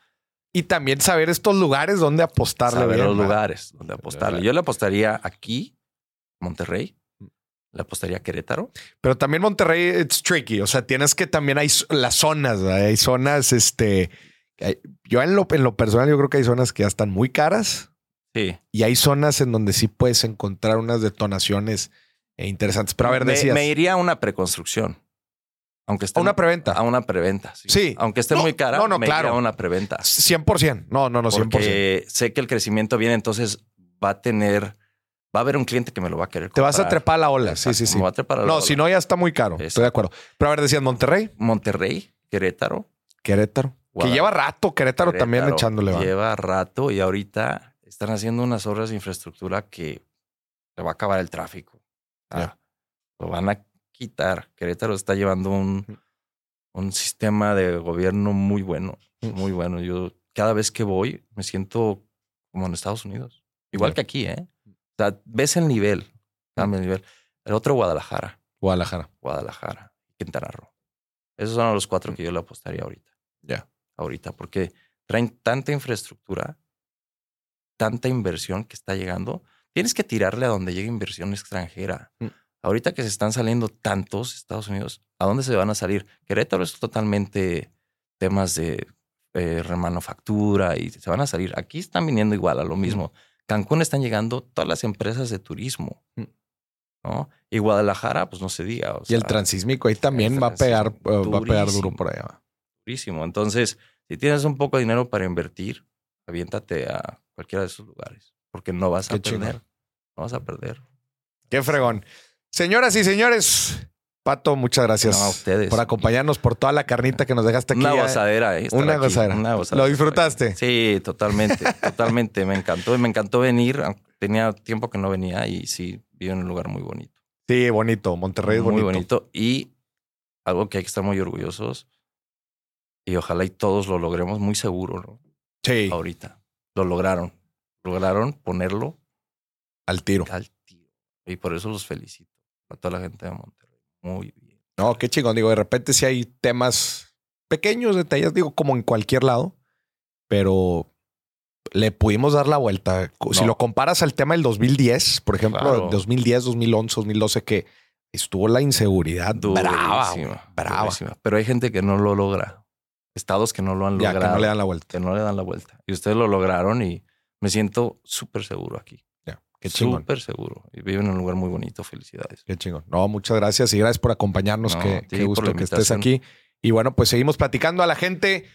[SPEAKER 2] Y también saber estos lugares donde apostarle
[SPEAKER 1] saber
[SPEAKER 2] bien,
[SPEAKER 1] los lugares donde apostarle. Yo le apostaría aquí, Monterrey, le apostaría a Querétaro.
[SPEAKER 2] Pero también Monterrey, it's tricky. O sea, tienes que también hay las zonas, ¿verdad? hay zonas, este. yo en lo, en lo personal, yo creo que hay zonas que ya están muy caras
[SPEAKER 1] Sí.
[SPEAKER 2] y hay zonas en donde sí puedes encontrar unas detonaciones eh, interesantes. Pero a ver,
[SPEAKER 1] me,
[SPEAKER 2] decías.
[SPEAKER 1] me iría a una preconstrucción. Aunque esté
[SPEAKER 2] a una preventa.
[SPEAKER 1] a una preventa. Sí.
[SPEAKER 2] Sí.
[SPEAKER 1] Aunque esté
[SPEAKER 2] No,
[SPEAKER 1] muy cara,
[SPEAKER 2] no, no,
[SPEAKER 1] me
[SPEAKER 2] claro.
[SPEAKER 1] a una preventa.
[SPEAKER 2] 100%. No, no, no, 100%.
[SPEAKER 1] Porque sé que el crecimiento viene, entonces va a tener, va a haber un cliente que me lo va a querer
[SPEAKER 2] Te vas a trepar a la ola. Sí,
[SPEAKER 1] Exacto,
[SPEAKER 2] sí, sí.
[SPEAKER 1] me va a trepar a la
[SPEAKER 2] No, si no, ya está muy caro. Estoy de acuerdo. Pero a ver, decías Monterrey,
[SPEAKER 1] Monterrey, Querétaro.
[SPEAKER 2] Querétaro. Que lleva rato Querétaro, también echándole. va.
[SPEAKER 1] Lleva rato y ahorita están haciendo unas obras de infraestructura que le va a acabar el tráfico. Ah. Lo van a quitar. Querétaro está llevando un, un sistema de gobierno muy bueno, muy bueno. Yo cada vez que voy me siento como en Estados Unidos. Igual que aquí, ¿eh? O sea, ves el nivel, cambia el nivel. El otro Guadalajara,
[SPEAKER 2] Guadalajara.
[SPEAKER 1] Guadalajara, Quintana Roo. Esos son los cuatro que yo le apostaría ahorita
[SPEAKER 2] Ya.
[SPEAKER 1] ahorita, porque traen tanta infraestructura, tanta inversión que está llegando. Tienes que tirarle a donde llegue inversión extranjera.
[SPEAKER 2] Mm.
[SPEAKER 1] Ahorita que se están saliendo tantos Estados Unidos, ¿a dónde se van a salir? Querétaro es totalmente temas de eh, remanufactura y se van a salir. Aquí están viniendo igual a lo mismo. Cancún están llegando todas las empresas de turismo,
[SPEAKER 2] Mm.
[SPEAKER 1] ¿no? Y Guadalajara, pues no se diga. o
[SPEAKER 2] Y el transísmico ahí también va a pegar, eh, va a pegar duro por allá.
[SPEAKER 1] durísimo. Entonces, si tienes un poco de dinero para invertir, aviéntate a cualquiera de esos lugares, porque no vas a perder. No vas a perder.
[SPEAKER 2] Qué fregón. Señoras y señores, Pato, muchas gracias
[SPEAKER 1] No, a ustedes.
[SPEAKER 2] por acompañarnos, por toda la carnita que nos dejaste aquí.
[SPEAKER 1] Una
[SPEAKER 2] eh.
[SPEAKER 1] gozadera, ¿eh?
[SPEAKER 2] Una
[SPEAKER 1] aquí,
[SPEAKER 2] gozadera.
[SPEAKER 1] una gozadera
[SPEAKER 2] ¿Lo disfrutaste?
[SPEAKER 1] Sí, totalmente, totalmente. Me encantó, me encantó venir. Tenía tiempo que no venía y sí, vivo en un lugar muy bonito.
[SPEAKER 2] Sí, bonito. Monterrey es
[SPEAKER 1] muy
[SPEAKER 2] bonito.
[SPEAKER 1] bonito. Y algo que hay que estar muy orgullosos. Y ojalá y todos lo logremos muy seguro, ¿no?
[SPEAKER 2] Sí,
[SPEAKER 1] Ahorita. Lo lograron. Lograron ponerlo
[SPEAKER 2] al tiro.
[SPEAKER 1] al tiro. Y por eso los felicito a toda la gente de Monterrey. Muy bien.
[SPEAKER 2] No, qué chingón. Digo, de repente sí hay temas pequeños, detalles, digo, como en cualquier lado, pero le pudimos dar la vuelta. Si lo comparas al tema del 2010, por ejemplo,
[SPEAKER 1] Claro.
[SPEAKER 2] 2010, 2011, 2012, que estuvo la inseguridad
[SPEAKER 1] Durísima,
[SPEAKER 2] brava.
[SPEAKER 1] durísima. Pero hay gente que no lo logra. Estados que no lo han
[SPEAKER 2] Ya, que
[SPEAKER 1] logrado.
[SPEAKER 2] no le dan la vuelta.
[SPEAKER 1] que no le dan la vuelta. Y ustedes lo lograron y me siento súper seguro aquí.
[SPEAKER 2] Qué.
[SPEAKER 1] Súper seguro. Y viven en un lugar muy bonito. Felicidades.
[SPEAKER 2] Qué chingón. No, muchas gracias y gracias por acompañarnos.
[SPEAKER 1] No,
[SPEAKER 2] qué, qué gusto que estés aquí. Y bueno, pues seguimos platicando a la gente.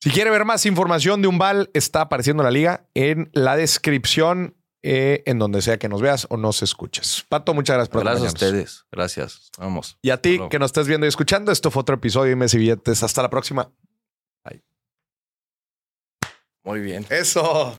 [SPEAKER 2] Si quiere ver más información de Umbal, está apareciendo la liga en la descripción, eh, en donde sea que nos veas o nos escuches. Pato, muchas gracias por
[SPEAKER 1] Gracias a ustedes. Gracias. Vamos.
[SPEAKER 2] Y a ti que nos estés viendo y escuchando, esto fue otro episodio de Dime si Billetes. Hasta la próxima.
[SPEAKER 1] Muy bien.
[SPEAKER 2] Eso.